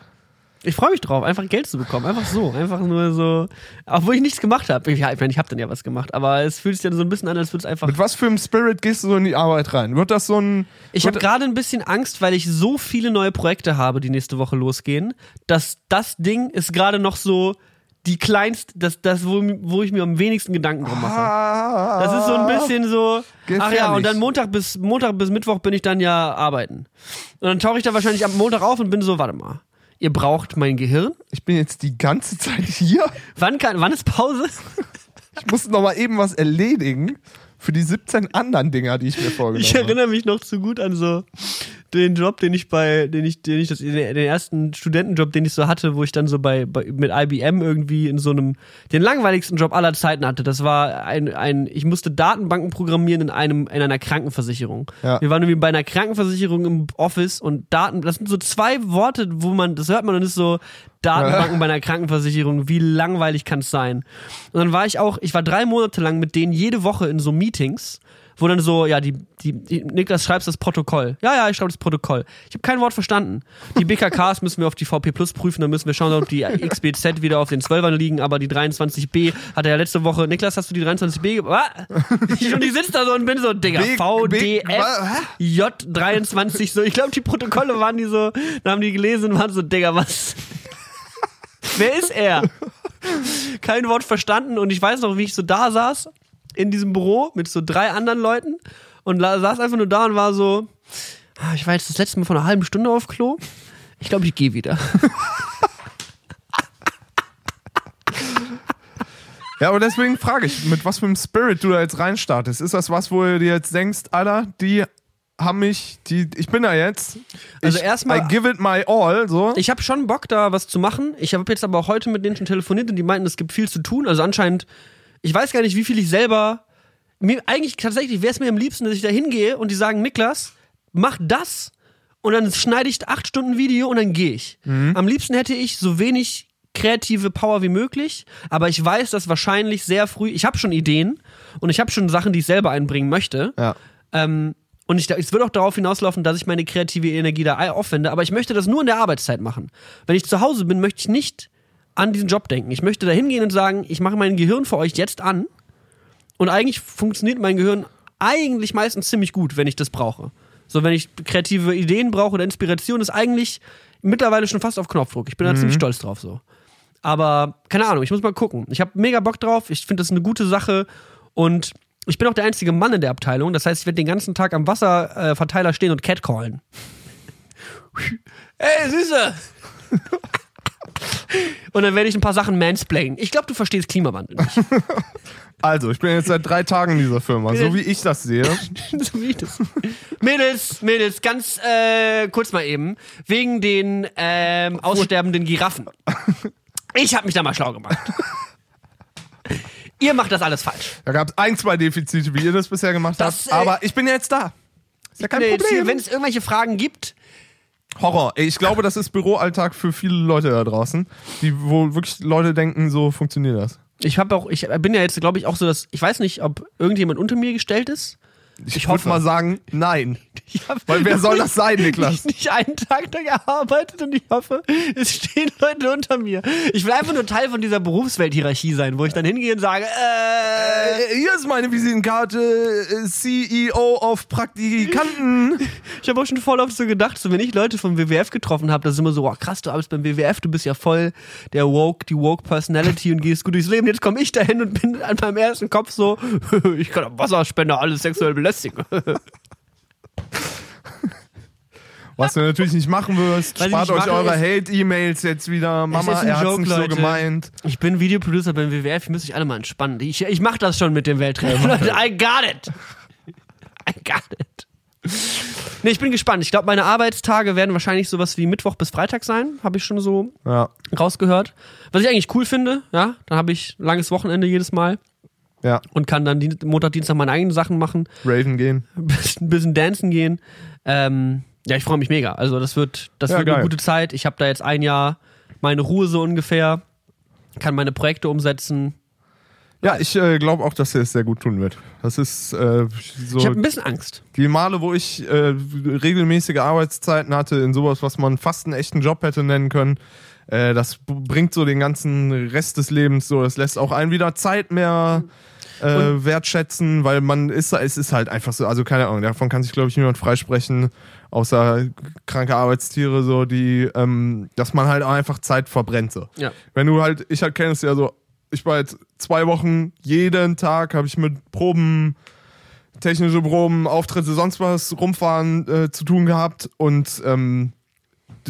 A: Ich freue mich drauf, einfach Geld zu bekommen. Einfach so. Einfach nur so. Obwohl ich nichts gemacht habe. Ja, ich meine, ich habe dann ja was gemacht. Aber es fühlt sich dann so ein bisschen an, als würde es einfach.
B: Mit was für einem Spirit gehst du so in die Arbeit rein? Wird das so ein.
A: Ich habe gerade ein bisschen Angst, weil ich so viele neue Projekte habe, die nächste Woche losgehen, dass das Ding ist gerade noch so die kleinste, das, das wo, wo ich mir am wenigsten Gedanken drum mache.
B: Ah,
A: Das ist so ein bisschen so, ach ja,
B: Gefährlich.
A: und dann Montag bis Montag bis Mittwoch bin ich dann ja arbeiten. Und dann tauche ich da wahrscheinlich am Montag auf und bin so, warte mal, ihr braucht mein Gehirn?
B: Ich bin jetzt die ganze Zeit hier.
A: Wann kann, wann ist Pause?
B: Ich muss noch mal eben was erledigen für die 17 anderen Dinger, die ich mir vorgenommen
A: Ich
B: habe.
A: erinnere mich noch zu gut an so den Job, den ich bei, den ich, den ich das, den ersten Studentenjob, den ich so hatte, wo ich dann so bei, bei mit IBM irgendwie in so einem, den langweiligsten Job aller Zeiten hatte. Das war ein, ein, ich musste Datenbanken programmieren in einem, in einer Krankenversicherung.
B: Ja.
A: Wir waren irgendwie bei einer Krankenversicherung im Office und Daten, das sind so zwei Worte, wo man, das hört man und ist so, Datenbanken bei einer Krankenversicherung, wie langweilig kann es sein? Und dann war ich auch, ich war drei Monate lang mit denen jede Woche in so Meetings, wo dann so, ja, die, die, die Niklas schreibst das Protokoll. Ja, ja, ich schreibe das Protokoll. Ich habe kein Wort verstanden. Die BKKs müssen wir auf die VP Plus prüfen, dann müssen wir schauen, ob die XBZ wieder auf den 12ern liegen, aber die 23b hat er ja letzte Woche, Niklas, hast du die 23b ge- Was? Ich- Und ich sitze da so und bin so, Digga, VDF J23, so, ich glaube, die Protokolle waren die so, dann haben die gelesen und waren so, Digga, was? Wer ist er? Kein Wort verstanden und ich weiß noch, wie ich so da saß in diesem Büro mit so drei anderen Leuten und saß einfach nur da und war so, "Ah, ich war jetzt das letzte Mal vor einer halben Stunde auf Klo. Ich glaube, ich gehe wieder.
B: Ja, aber deswegen frage ich, mit was für einem Spirit du da jetzt reinstartest. Ist das was, wo du dir jetzt denkst, Alter, die haben mich, die, ich bin da jetzt.
A: Also
B: ich,
A: erstmal-
B: I give it my all, so.
A: Ich habe schon Bock, da was zu machen. Ich habe jetzt aber auch heute mit denen schon telefoniert und die meinten, es gibt viel zu tun. Also anscheinend, ich weiß gar nicht, wie viel ich selber. Mir, eigentlich tatsächlich wäre es mir am liebsten, dass ich da hingehe und die sagen, Niklas, mach das und dann schneide ich acht Stunden Video und dann gehe ich. Am liebsten hätte ich so wenig kreative Power wie möglich, aber ich weiß, dass wahrscheinlich sehr früh, ich habe schon Ideen und ich habe schon Sachen, die ich selber einbringen möchte.
B: ja.
A: Ähm, und ich, es wird auch darauf hinauslaufen, dass ich meine kreative Energie da aufwende, aber ich möchte das nur in der Arbeitszeit machen. Wenn ich zu Hause bin, möchte ich nicht an diesen Job denken. Ich möchte da hingehen und sagen, ich mache mein Gehirn für euch jetzt an. Und eigentlich funktioniert mein Gehirn eigentlich meistens ziemlich gut, wenn ich das brauche. So, wenn ich kreative Ideen brauche oder Inspiration, ist eigentlich mittlerweile schon fast auf Knopfdruck. Ich bin da ziemlich stolz drauf so. Aber keine Ahnung, ich muss mal gucken. Ich habe mega Bock drauf. Ich finde das eine gute Sache. Und ich bin auch der einzige Mann in der Abteilung. Das heißt, ich werde den ganzen Tag am Wasserverteiler äh, stehen und catcallen. Ey, Süße! Und dann werde ich ein paar Sachen mansplainen. Ich glaube, du verstehst Klimawandel nicht.
B: Also, ich bin jetzt seit drei Tagen in dieser Firma, so wie ich das sehe.
A: so wie ich das. Mädels, Mädels, ganz äh, kurz mal eben. Wegen den ähm, aussterbenden Giraffen. Ich habe mich da mal schlau gemacht. Ihr macht das alles falsch.
B: Da gab es ein, zwei Defizite, wie ihr das bisher gemacht
A: Das,
B: habt.
A: äh,
B: Aber ich bin ja jetzt da. Ist ja kein Problem.
A: Wenn es irgendwelche Fragen gibt,
B: Horror. Ich glaube, das ist Büroalltag für viele Leute da draußen, die wo wirklich Leute denken, so funktioniert das.
A: ich habe auch, ich bin ja jetzt, glaube ich, auch so, dass ich weiß nicht, ob irgendjemand unter mir gestellt ist.
B: Ich,
A: Ich
B: würde
A: hoffe.
B: mal sagen, nein.
A: Hab
B: Weil wer soll das sein, Niklas?
A: Ich nicht einen Tag da gearbeitet und ich hoffe, es stehen Leute unter mir. Ich will einfach nur Teil von dieser Berufswelthierarchie sein, wo ich dann hingehe und sage, äh,
B: Äh, hier ist meine Visitenkarte, äh, CEO of Praktikanten.
A: ich habe auch schon voll oft so gedacht, so wenn ich Leute vom WWF getroffen habe, das ist immer so, oh, krass, du arbeitest beim WWF, du bist ja voll der woke, die woke Personality und gehst gut durchs Leben. Jetzt komme ich dahin und bin an meinem ersten Kopf so, ich kann am Wasserspender alles sexuell belästigen.
B: Was du natürlich nicht machen wirst.
A: Was
B: Spart euch
A: mache,
B: eure Hate-E-Mails jetzt wieder. Mama,
A: ist ein
B: er hat's
A: Joke,
B: nicht so
A: Leute.
B: gemeint.
A: Ich bin Videoproducer beim WWF, ihr müsst euch alle mal entspannen. Ich, ich mach das schon mit dem Welttreffen. Leute, I got it. I got it. Nee, ich bin gespannt. Ich glaube, meine Arbeitstage werden wahrscheinlich sowas wie Mittwoch bis Freitag sein. Habe ich schon so
B: Ja,
A: rausgehört. Was ich eigentlich cool finde, ja, dann habe ich langes Wochenende jedes Mal
B: ja.
A: und kann dann Montag, Dienstag meine eigenen Sachen machen,
B: Raven gehen.
A: ein bisschen, dancen gehen. Ähm, ja, ich freue mich mega. Also das wird, das
B: Ja,
A: wird
B: geil.
A: eine gute Zeit. Ich habe da jetzt ein Jahr meine Ruhe so ungefähr, kann meine Projekte umsetzen.
B: Ja, ich äh, glaube auch, dass er es sehr gut tun wird. Das ist äh, so
A: Ich habe ein bisschen Angst.
B: die Male, wo ich äh, regelmäßige Arbeitszeiten hatte in sowas, was man fast einen echten Job hätte nennen können. Äh, das bringt so den ganzen Rest des Lebens so. Das lässt auch einen wieder Zeit mehr äh, wertschätzen, weil man ist, es ist halt einfach so, also keine Ahnung, davon kann sich, glaube ich, niemand freisprechen, außer kranke Arbeitstiere, so, die, ähm, dass man halt auch einfach Zeit verbrennt, so.
A: Ja.
B: Wenn du halt, ich halt kenne es ja so, ich war jetzt zwei Wochen, jeden Tag habe ich mit Proben, technische Proben, Auftritte, sonst was, rumfahren äh, zu tun gehabt und ähm,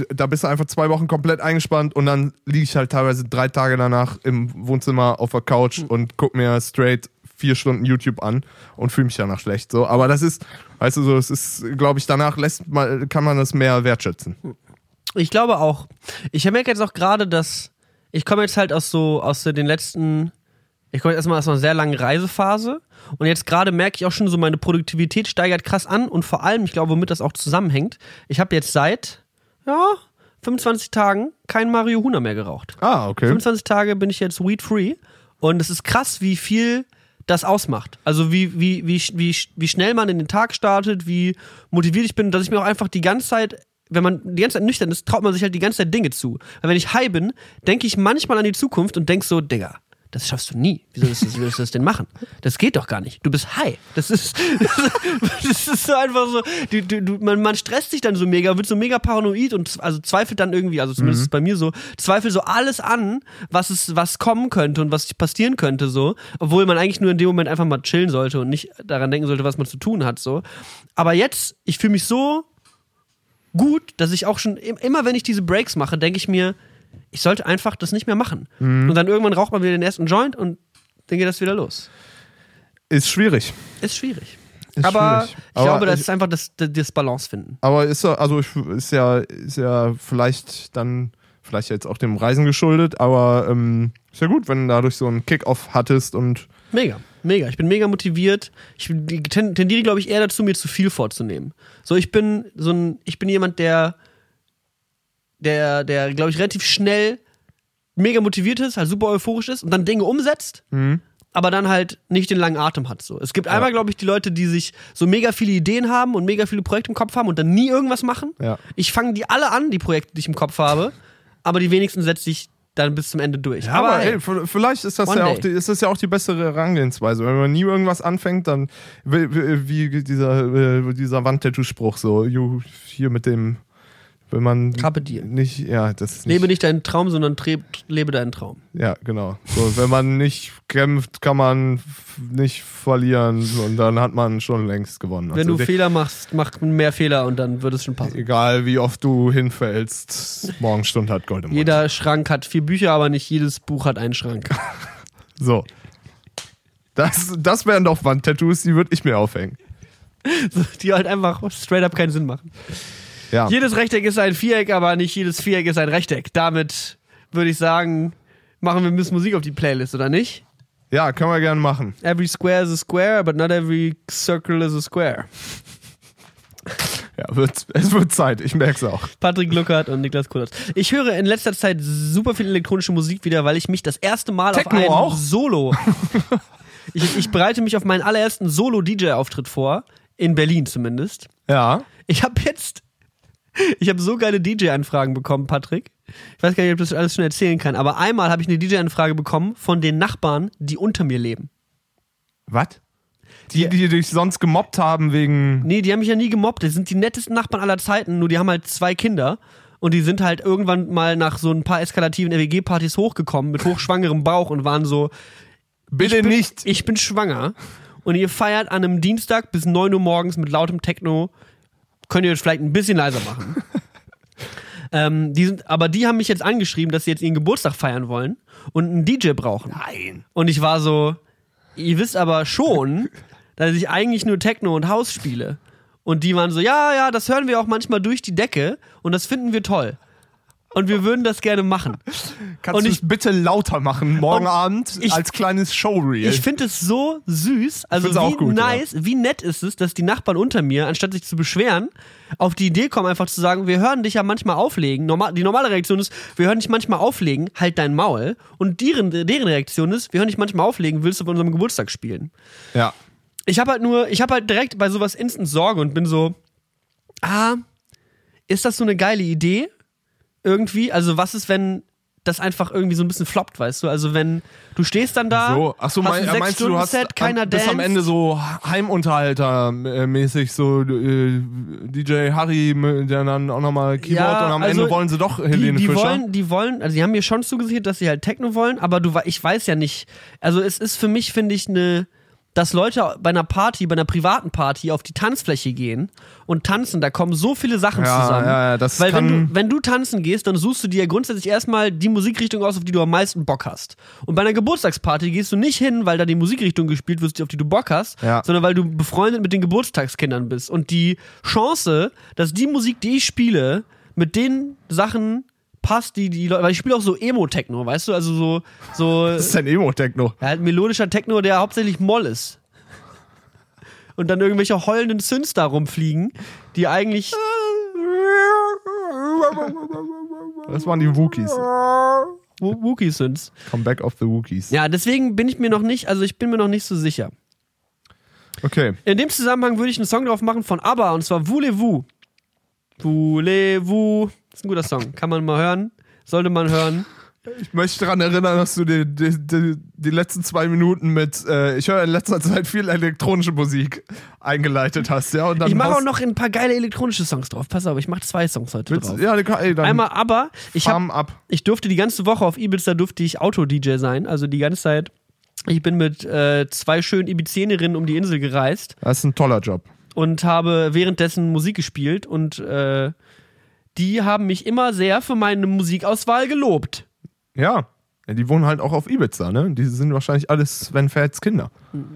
B: da bist du einfach zwei Wochen komplett eingespannt und dann liege ich halt teilweise drei Tage danach im Wohnzimmer auf der Couch und guck mir straight vier Stunden YouTube an und fühle mich danach schlecht. So, aber das ist, weißt du, so, es ist, glaube ich, danach lässt man, kann man das mehr wertschätzen.
A: Ich glaube auch. Ich merke jetzt auch gerade, dass ich komme jetzt halt aus so aus den letzten, ich komme jetzt erstmal aus einer sehr langen Reisephase und jetzt gerade merke ich auch schon so, meine Produktivität steigert krass an und vor allem, ich glaube, womit das auch zusammenhängt, ich habe jetzt seit ja 25 Tagen kein Mario Huna mehr geraucht.
B: Ah, okay.
A: 25 Tage bin ich jetzt weed free und es ist krass, wie viel das ausmacht. Also wie, wie, wie, wie, wie schnell man in den Tag startet, wie motiviert ich bin, dass ich mir auch einfach die ganze Zeit, wenn man die ganze Zeit nüchtern ist, traut man sich halt die ganze Zeit Dinge zu. Weil wenn ich high bin, denke ich manchmal an die Zukunft und denk so, Digga, das schaffst du nie. Wie sollst du sollst du das denn machen? Das geht doch gar nicht. Du bist high. Das ist, das ist so einfach so. Du, du, du, man, man stresst sich dann so mega, wird so mega paranoid und also zweifelt dann irgendwie, also zumindest es bei mir so, zweifelt so alles an, was es, was kommen könnte und was passieren könnte, so. Obwohl man eigentlich nur in dem Moment einfach mal chillen sollte und nicht daran denken sollte, was man zu tun hat, so. Aber jetzt, ich fühle mich so gut, dass ich auch schon, im- immer wenn ich diese Breaks mache, denke ich mir, ich sollte einfach das nicht mehr machen. Und dann irgendwann raucht man wieder den ersten Joint und dann geht das wieder los.
B: Ist schwierig.
A: Ist schwierig.
B: Ist
A: aber
B: schwierig.
A: ich glaube, das
B: ich-
A: ist einfach das, das, Balance finden.
B: Aber ist ja, also ist ja, ist ja vielleicht dann, vielleicht jetzt auch dem Reisen geschuldet, aber ähm, ist ja gut, wenn du dadurch so einen Kick-Off hattest und
A: Mega, mega. Ich bin mega motiviert. Ich tendiere, glaube ich, eher dazu, mir zu viel vorzunehmen. So, ich bin so ein, ich bin jemand, der, der, der, glaube ich, relativ schnell mega motiviert ist, halt super euphorisch ist und dann Dinge umsetzt, aber dann halt nicht den langen Atem hat. So. Es gibt einmal, glaube ich, die Leute, die sich so mega viele Ideen haben und mega viele Projekte im Kopf haben und dann nie irgendwas machen.
B: Ja.
A: Ich fange die alle an, die Projekte, die ich im Kopf habe, aber die wenigsten setze ich dann bis zum Ende durch.
B: aber ey, v- vielleicht ist das ja
A: day.
B: auch die, ist das ja auch die bessere Herangehensweise. Wenn man nie irgendwas anfängt, dann wie dieser, äh, dieser Wandtattoo-Spruch so, you, hier mit dem Wenn man nicht, ja, das ist nicht,
A: Lebe nicht deinen Traum, sondern lebe deinen Traum.
B: ja, genau. So, wenn man nicht kämpft, kann man nicht verlieren und dann hat man schon längst gewonnen.
A: Wenn
B: Also
A: du Fehler machst, mach mehr Fehler und dann wird es schon passen.
B: egal wie oft du hinfällst, Morgenstund hat Gold im Mund.
A: Jeder Schrank hat vier Bücher, aber nicht jedes Buch hat einen Schrank.
B: So. Das, das wären doch Wandtattoos, die würde ich mir aufhängen.
A: So, die halt einfach straight up keinen Sinn machen.
B: Ja.
A: Jedes Rechteck ist ein Viereck, aber nicht jedes Viereck ist ein Rechteck. Damit würde ich sagen, machen wir Miss Musik auf die Playlist, oder nicht?
B: Ja, können wir gerne machen.
A: Every square is a square, but not every circle is a square.
B: Ja, wird, es wird Zeit, ich merke es auch.
A: Patrick Luckert und Niklas Kullert. Ich höre in letzter Zeit super viel elektronische Musik wieder, weil ich mich das erste Mal
B: Techno
A: auf ein
B: auch?
A: Solo. ich, ich bereite mich auf meinen allerersten Solo-DJ-Auftritt vor, in Berlin zumindest.
B: Ja.
A: Ich habe jetzt, ich habe so geile DJ-Anfragen bekommen, Patrick. Ich weiß gar nicht, ob ich das alles schon erzählen kann, aber einmal habe ich eine DJ-Anfrage bekommen von den Nachbarn, die unter mir leben.
B: Was? Die, die dich sonst gemobbt haben wegen.
A: Nee, die haben mich ja nie gemobbt. Das sind die nettesten Nachbarn aller Zeiten, nur die haben halt zwei Kinder. Und die sind halt irgendwann mal nach so ein paar eskalativen RWG-Partys hochgekommen mit hochschwangerem Bauch und waren so,
B: Bitte
A: ich bin,
B: nicht.
A: Ich bin schwanger und ihr feiert an einem Dienstag bis 9 Uhr morgens mit lautem Techno. Könnt ihr vielleicht ein bisschen leiser machen? ähm, die sind, aber die haben mich jetzt angeschrieben, dass sie jetzt ihren Geburtstag feiern wollen und einen DJ brauchen.
B: Nein.
A: Und ich war so, ihr wisst aber schon, dass ich eigentlich nur Techno und House spiele. Und die waren so, ja, ja, das hören wir auch manchmal durch die Decke und das finden wir toll. Und wir würden das gerne machen.
B: Kannst
A: Und
B: du
A: ich-
B: es bitte lauter machen morgen Abend
A: ich-
B: als kleines Showreel?
A: Ich finde es so süß, also wie
B: auch gut,
A: nice, wie nett ist es, dass die Nachbarn unter mir, anstatt sich zu beschweren, auf die Idee kommen, einfach zu sagen, wir hören dich ja manchmal auflegen. Normal, die normale Reaktion ist, wir hören dich manchmal auflegen, halt dein Maul. Und deren, deren Reaktion ist, wir hören dich manchmal auflegen, willst du bei unserem Geburtstag spielen?
B: ja.
A: ich habe halt nur, ich habe halt direkt bei sowas instant Sorge und bin so, ah, ist das so eine geile Idee? Irgendwie? Also, was ist, wenn das einfach irgendwie so ein bisschen floppt, weißt du? Also, wenn du stehst dann da,
B: So, ach so,
A: hast
B: mein,
A: ein
B: meinst du, du hast
A: Sechs-Stunden-Set, keiner
B: am, bis am. Ende so Heimunterhalter-mäßig, so äh, DJ Harry, der dann auch nochmal Keyboard
A: Ja,
B: und am
A: also
B: Ende wollen sie doch
A: die,
B: Helene
A: die
B: Fischer.
A: wollen, die wollen, also die haben mir schon zugesichert, dass sie halt Techno wollen, aber du, ich weiß ja nicht. Also es ist für mich, finde ich, eine, dass Leute bei einer Party, bei einer privaten Party auf die Tanzfläche gehen und tanzen, da kommen so viele Sachen
B: Ja,
A: zusammen.
B: ja, das
A: Weil wenn du, wenn du tanzen gehst, dann suchst du dir grundsätzlich erstmal die Musikrichtung aus, auf die du am meisten Bock hast. Und bei einer Geburtstagsparty gehst du nicht hin, weil da die Musikrichtung gespielt wird, auf die du Bock hast,
B: Ja.
A: sondern weil du befreundet mit den Geburtstagskindern bist. Und die Chance, dass die Musik, die ich spiele, mit den Sachen passt, die die Leute, weil ich spiele auch so Emo-Techno, weißt du, also so, so
B: Das ist ein Emo-Techno.
A: ja, halt melodischer Techno, der hauptsächlich Moll ist. Und dann irgendwelche heulenden Synths da rumfliegen, die eigentlich
B: Das waren die Wookies.
A: Wo- Wookie-Synths.
B: Comeback of the Wookies.
A: Ja, deswegen bin ich mir noch nicht, also ich bin mir noch nicht so sicher.
B: Okay.
A: In dem Zusammenhang würde ich einen Song drauf machen von ABBA und zwar Voulez-vous. Voulez-vous. Ist ein guter Song. Kann man mal hören. Sollte man hören.
B: Ich möchte daran erinnern, dass du die, die, die, die letzten zwei Minuten mit, äh, ich höre in letzter Zeit viel elektronische Musik eingeleitet hast, ja? Und dann
A: Ich mache auch noch ein paar geile elektronische Songs drauf. Pass auf, ich mache zwei Songs heute
B: Willst,
A: drauf.
B: ja, ey,
A: Einmal ABBA. Ich habe
B: Farm ab.
A: ich durfte die ganze Woche auf Ibiza durfte ich Auto-DJ sein, also die ganze Zeit. Ich bin mit äh, zwei schönen Ibizenerinnen um die Insel gereist
B: Das ist ein toller Job.
A: und habe währenddessen Musik gespielt und äh, die haben mich immer sehr für meine Musikauswahl gelobt.
B: Ja. Die wohnen halt auch auf Ibiza, ne? Die sind wahrscheinlich alles Sven Fats Kinder.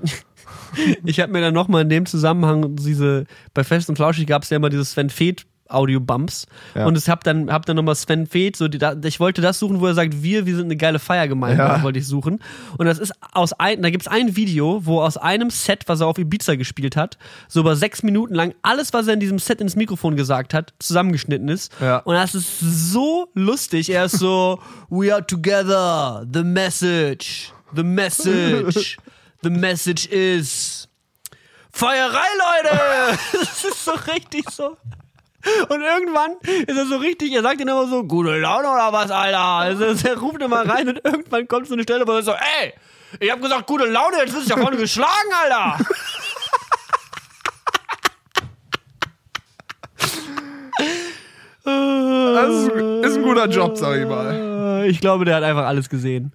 A: Ich habe mir dann nochmal in dem Zusammenhang diese, bei Fest und Flauschig gab es ja immer diese Sven Feth Audio-Bumps
B: Ja.
A: und ich habe dann, hab dann nochmal Sven Feth, so die, da, ich wollte das suchen, wo er sagt, wir, wir sind eine geile Feiergemeinde,
B: Ja.
A: wollte ich suchen. Und das ist aus ein, da gibt's ein Video, wo aus einem Set, was er auf Ibiza gespielt hat, so über sechs Minuten lang alles, was er in diesem Set ins Mikrofon gesagt hat, zusammengeschnitten ist.
B: Ja.
A: Und das ist so lustig. Er ist so, we are together, the message, the message, the message is Feierei, Leute! Das ist so richtig so. Und irgendwann ist er so richtig, er sagt dann immer so, gute Laune oder was, Alter? Also er ruft immer rein und irgendwann kommt so eine Stelle, wo er so, ey, ich hab gesagt, gute Laune, jetzt wirst du ja vorne geschlagen, Alter!
B: ist ein guter Job, sag ich mal.
A: Ich glaube, der hat einfach alles gesehen.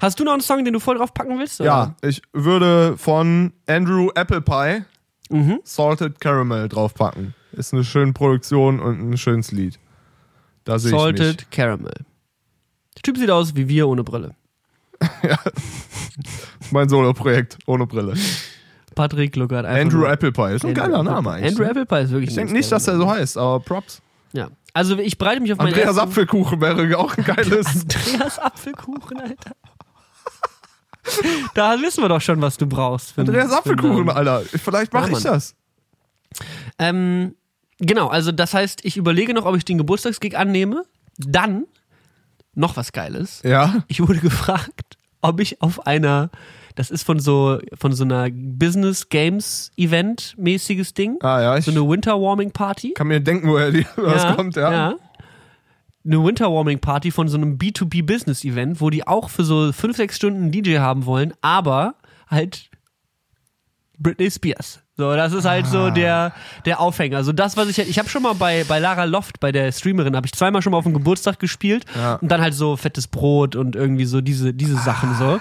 A: Hast du noch einen Song, den du voll drauf packen willst? oder?
B: Ja, ich würde von Andrew Apple Pie
A: Mhm.
B: Salted Caramel draufpacken. Ist eine schöne Produktion und ein schönes Lied. Da sehe ich.
A: Salted Caramel. Der Typ sieht aus wie wir ohne Brille.
B: Mein Solo-Projekt ohne Brille.
A: Patrick Luckert.
B: Andrew
A: nur-
B: Apple Pie. Ist ein
A: Andrew
B: geiler Name eigentlich.
A: Andrew
B: ne?
A: Apple Pie ist wirklich
B: Ich denke nicht, dass er so heißt, aber Props.
A: Ja. Also ich bereite mich auf meinen
B: Andreas Apfelkuchen wäre auch ein geiles.
A: Andreas Apfelkuchen, Alter. Da wissen wir doch schon, was du brauchst.
B: Andreas Apfelkuchen. Alter. Vielleicht mache
A: Ja,
B: ich das.
A: Ähm, genau, also das heißt, ich überlege noch, ob ich den Geburtstagsgig annehme. Dann noch was Geiles.
B: Ja.
A: Ich wurde gefragt, ob ich auf einer, das ist von so von so einer Business Games Event mäßiges Ding,
B: Ah ja, ich
A: so eine Winter Warming Party.
B: kann mir denken, woher die, was kommt, ja.
A: Eine Winter Warming Party von so einem B2B Business Event, wo die auch für so fünf, sechs Stunden einen DJ haben wollen, aber halt Britney Spears. So, das ist halt
B: Ah.
A: so der, der Aufhänger. So das, was ich, ich habe schon mal bei, bei Lara Loft, bei der Streamerin, habe ich zweimal schon mal auf dem Geburtstag gespielt
B: Ja.
A: und dann halt so fettes Brot und irgendwie so diese, diese Sachen so.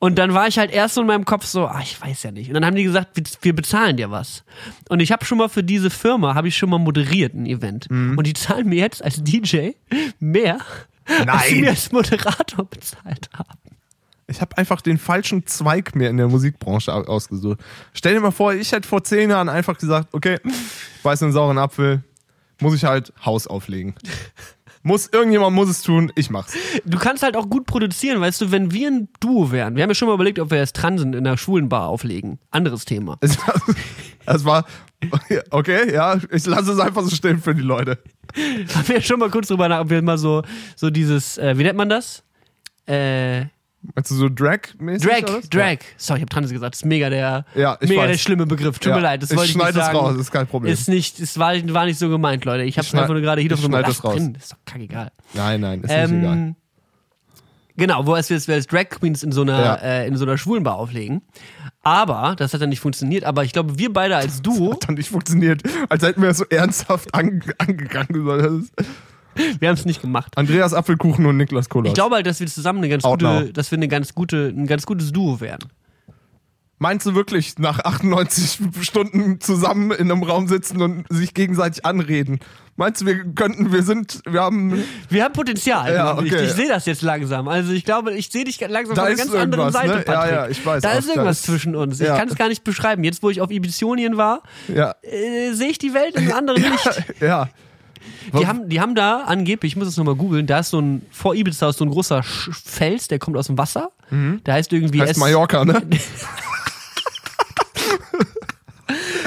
A: Und dann war ich halt erst so in meinem Kopf so, ah, ich weiß ja nicht. Und dann haben die gesagt, wir, wir bezahlen dir was. Und ich habe schon mal für diese Firma, habe ich schon mal moderiert ein Event.
B: Mhm.
A: Und die zahlen mir jetzt als DJ mehr, als sie
B: Nein.
A: mir als Moderator bezahlt haben.
B: Ich habe einfach den falschen Zweig mir in der Musikbranche au- ausgesucht. Stell dir mal vor, ich hätte vor zehn Jahren einfach gesagt, okay, beiß einen sauren Apfel, muss ich halt Haus auflegen. Muss, irgendjemand muss es tun, ich mach's.
A: Du kannst halt auch gut produzieren, weißt du, wenn wir ein Duo wären. Wir haben ja schon mal überlegt, ob wir jetzt Transen in der schwulen Bar auflegen. Anderes Thema.
B: Es, es war, okay, ja, ich lasse es einfach so stehen für die Leute.
A: haben wir ja schon mal kurz drüber nach, ob wir mal so, so dieses, äh, wie nennt man das? Äh,
B: Meinst du so Drag-mäßig?
A: Drag? Drag. Sorry, ich habe Transe gesagt. Das ist mega der,
B: Ja, ich
A: mega
B: weiß.
A: der schlimme Begriff. Tut
B: Ja,
A: mir leid, das
B: ich
A: wollte ich nicht
B: schneide es
A: sagen.
B: raus, ist kein Problem.
A: Ist nicht, es war, war nicht so gemeint, Leute. Ich habe
B: schneid-
A: einfach nur gerade hier
B: ich
A: drauf gemacht.
B: das raus.
A: Drin. Ist doch kackegal.
B: Nein, nein, ist nicht egal.
A: Ähm, genau, wo es wir als Drag Queens in so einer
B: Ja.
A: äh, in so einer schwulen Bar auflegen. Aber das hat dann nicht funktioniert. Aber ich glaube, wir beide als Duo,
B: Hat dann nicht funktioniert, als hätten wir es so ernsthaft ange angegangen.
A: Wir haben es nicht gemacht.
B: Andreas Apfelkuchen und Niklas Kolas.
A: Ich glaube halt, dass wir zusammen eine ganz
B: Out
A: gute,
B: now.
A: dass wir eine ganz gute, ein ganz gutes Duo wären.
B: Meinst du wirklich, nach 98 Stunden zusammen in einem Raum sitzen und sich gegenseitig anreden? Meinst du, wir könnten, wir sind, wir haben,
A: Wir haben Potenzial.
B: Ja,
A: glaub ich
B: okay.
A: ich sehe das jetzt langsam. Also ich glaube, ich sehe dich langsam
B: Da
A: von einer ganz anderen
B: irgendwas,
A: Seite,
B: ne? Ja,
A: Patrick.
B: ja, ich weiß
A: Da
B: auch,
A: ist
B: da
A: irgendwas
B: ist-
A: zwischen uns. Ich
B: ja.
A: kann es gar nicht beschreiben. Jetzt, wo ich auf Ibitionien war,
B: ja,
A: äh, sehe ich die Welt in einem anderen Licht.
B: ja.
A: Die haben, die haben da angeblich, ich muss es nochmal googeln, da ist so ein, vor Ibiza ist so ein großer Sch Fels, der kommt aus dem Wasser. Der heißt irgendwie
B: Mhm. Heißt
A: S-
B: Mallorca, ne?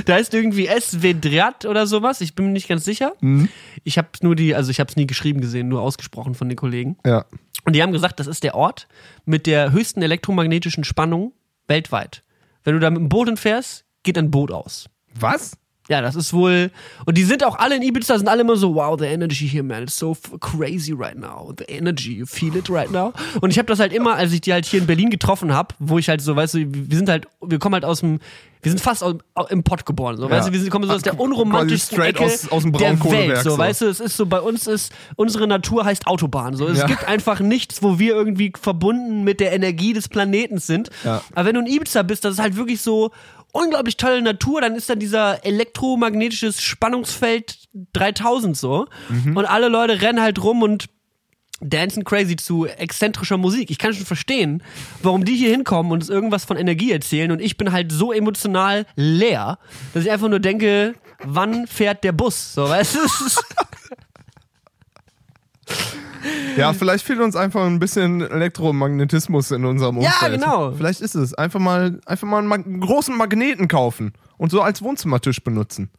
A: Der heißt irgendwie Esvedrat oder sowas. Ich bin mir nicht ganz sicher.
B: Mhm.
A: Ich habe nur die, also ich habe es nie geschrieben gesehen, nur ausgesprochen von den Kollegen.
B: Ja.
A: Und die haben gesagt, das ist der Ort mit der höchsten elektromagnetischen Spannung weltweit. Wenn du da mit dem Boot hinfährst, geht ein Boot aus.
B: Was?
A: Ja, das ist wohl. Und die sind auch alle in Ibiza, sind alle immer so, wow, the energy here, man, it's so crazy right now. The energy, you feel it right now. Und ich habe das halt immer, als ich die halt hier in Berlin getroffen habe, wo ich halt so, weißt du, wir sind halt, wir kommen halt aus dem, wir sind fast im Pott geboren, so, weißt du, wir sind, kommen so aus der unromantischsten Ecke
B: aus- aus dem
A: der Welt, so,
B: so.
A: weißt du, es ist so, bei uns ist, unsere Natur heißt Autobahn, so, es
B: Ja.
A: gibt einfach nichts, wo wir irgendwie verbunden mit der Energie des Planeten sind.
B: Ja.
A: Aber wenn du in Ibiza bist, das ist halt wirklich so unglaublich tolle Natur, dann ist dann dieser elektromagnetisches Spannungsfeld 3000 so
B: Mhm.
A: und alle Leute rennen halt rum und dancen crazy zu exzentrischer Musik. Ich kann schon verstehen, warum die hier hinkommen und uns irgendwas von Energie erzählen und ich bin halt so emotional leer, dass ich einfach nur denke, wann fährt der Bus? So, weißt du?
B: Ja, vielleicht fehlt uns einfach ein bisschen Elektromagnetismus in unserem
A: Ja,
B: Umfeld.
A: genau.
B: Vielleicht ist es. Einfach mal, einfach mal einen, Mag einen großen Magneten kaufen und so als Wohnzimmertisch benutzen.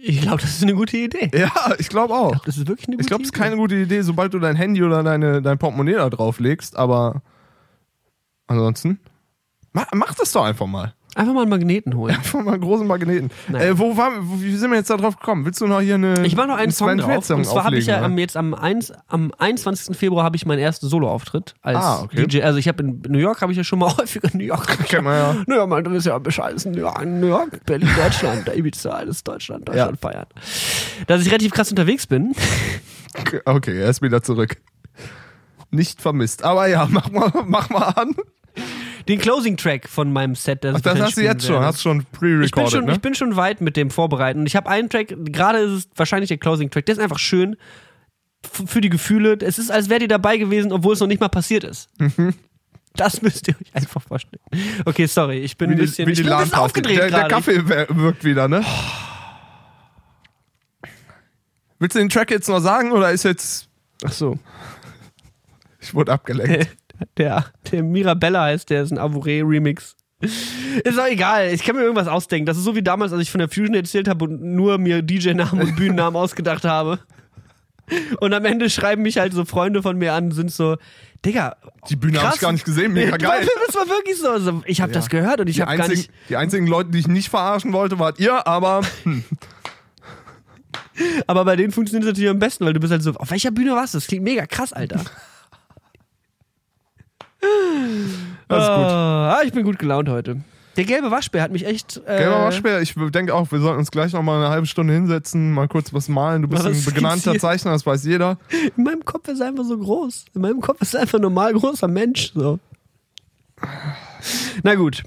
A: Ich glaube, das ist eine gute Idee.
B: Ja, ich glaube auch.
A: Das ist wirklich eine gute
B: Ich glaube, es ist keine gute Idee, sobald du dein Handy oder deine, dein Portemonnaie da drauf legst, aber ansonsten, mach, mach das doch einfach mal.
A: Einfach mal einen Magneten holen.
B: Einfach mal einen großen Magneten. Äh, wo, war, wo, wie sind wir jetzt da drauf gekommen? Willst du noch hier eine.
A: Ich mache noch einen Song
B: Sven
A: drauf. Und zwar habe ich ja am, jetzt am, 1, am 21. Februar habe ich meinen ersten Soloauftritt als
B: Ah, okay.
A: DJ. Also ich habe in New York habe ich ja schon mal häufiger New York.
B: Kennt man ja.
A: Naja, man, du bist ja Bescheid. New York, New York, Berlin, Deutschland, Ibiza, alles Deutschland, Deutschland feiern. Dass ich relativ krass unterwegs bin.
B: Okay, er ist wieder zurück. Nicht vermisst. Aber ja, mach mal, mach mal an.
A: Den Closing Track von meinem Set. Das,
B: Ach,
A: ich
B: das hast du jetzt schon. Hast schon
A: ich bin
B: pre-recorded,
A: schon,
B: ne?
A: ich bin schon weit mit dem Vorbereiten. Ich habe einen Track, gerade ist es wahrscheinlich der Closing Track, der ist einfach schön für die Gefühle. Es ist, als wärt ihr dabei gewesen, obwohl es noch nicht mal passiert ist. Das müsst ihr euch einfach vorstellen. Okay, sorry, ich bin ein
B: wie die,
A: bisschen,
B: wie
A: ich
B: die
A: bin ein bisschen aufgedreht
B: der, der. Kaffee wirkt wieder, ne? Willst du den Track jetzt noch sagen oder ist jetzt.
A: Ach so.
B: Ich wurde abgelenkt.
A: Der, der Mirabella heißt, der ist ein Avouré-Remix. Ist auch egal, ich kann mir irgendwas ausdenken. Das ist so wie damals, als ich von der Fusion erzählt habe und nur mir DJ-Namen und Bühnennamen ausgedacht habe. Und am Ende schreiben mich halt so Freunde von mir an und sind so, Digga,
B: Die Bühne habe ich gar nicht gesehen, mega geil.
A: Das war wirklich so. also ich habe
B: Ja.
A: das gehört und ich habe gar nicht.
B: die einzigen Leute, die ich nicht verarschen wollte, wart ihr, aber
A: Aber bei denen funktioniert es natürlich am besten, weil du bist halt so, auf welcher Bühne warst du? Das klingt mega krass, Alter.
B: das ist gut.
A: Ah, ich bin gut gelaunt heute. Der gelbe Waschbär hat mich echt. Äh,
B: Gelber Waschbär, ich denke auch, wir sollten uns gleich noch mal eine halbe Stunde hinsetzen, mal kurz was malen. Du bist ein begnannter. Zeichner, das weiß jeder.
A: In meinem Kopf ist er einfach so groß. In meinem Kopf ist er einfach ein normal großer Mensch. So. Na gut.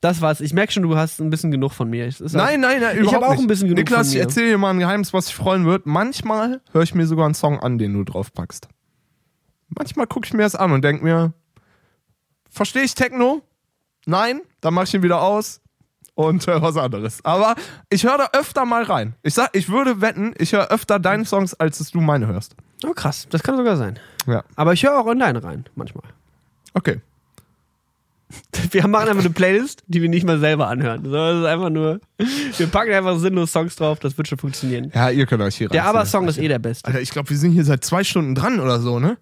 A: Das war's. Ich merke schon, du hast ein bisschen genug von mir.
B: Nein, nein, nein,
A: Ich habe auch ein bisschen genug
B: Niklas,
A: von
B: ich
A: mir.
B: erzähle dir mal ein Geheimnis, was dich freuen wird. Manchmal höre ich mir sogar einen Song an, den du draufpackst. Manchmal gucke ich mir das an und denke mir, verstehe ich Techno? Nein, dann mache ich ihn wieder aus und höre was anderes. Aber ich höre da öfter mal rein. Ich sag, ich würde wetten, ich höre öfter deine Songs, als dass du meine hörst.
A: Oh, krass. Das kann sogar sein.
B: Ja,
A: Aber ich höre auch in deine rein, manchmal.
B: okay.
A: Wir machen einfach eine Playlist, die wir nicht mal selber anhören. So, das ist einfach nur. Wir packen einfach sinnlos Songs drauf, das wird schon funktionieren.
B: Ja, ihr könnt euch hier
A: Der
B: reinziehen.
A: Aber-Song ist eh der beste.
B: Alter, ich glaube, wir sind hier seit zwei Stunden dran oder so, ne?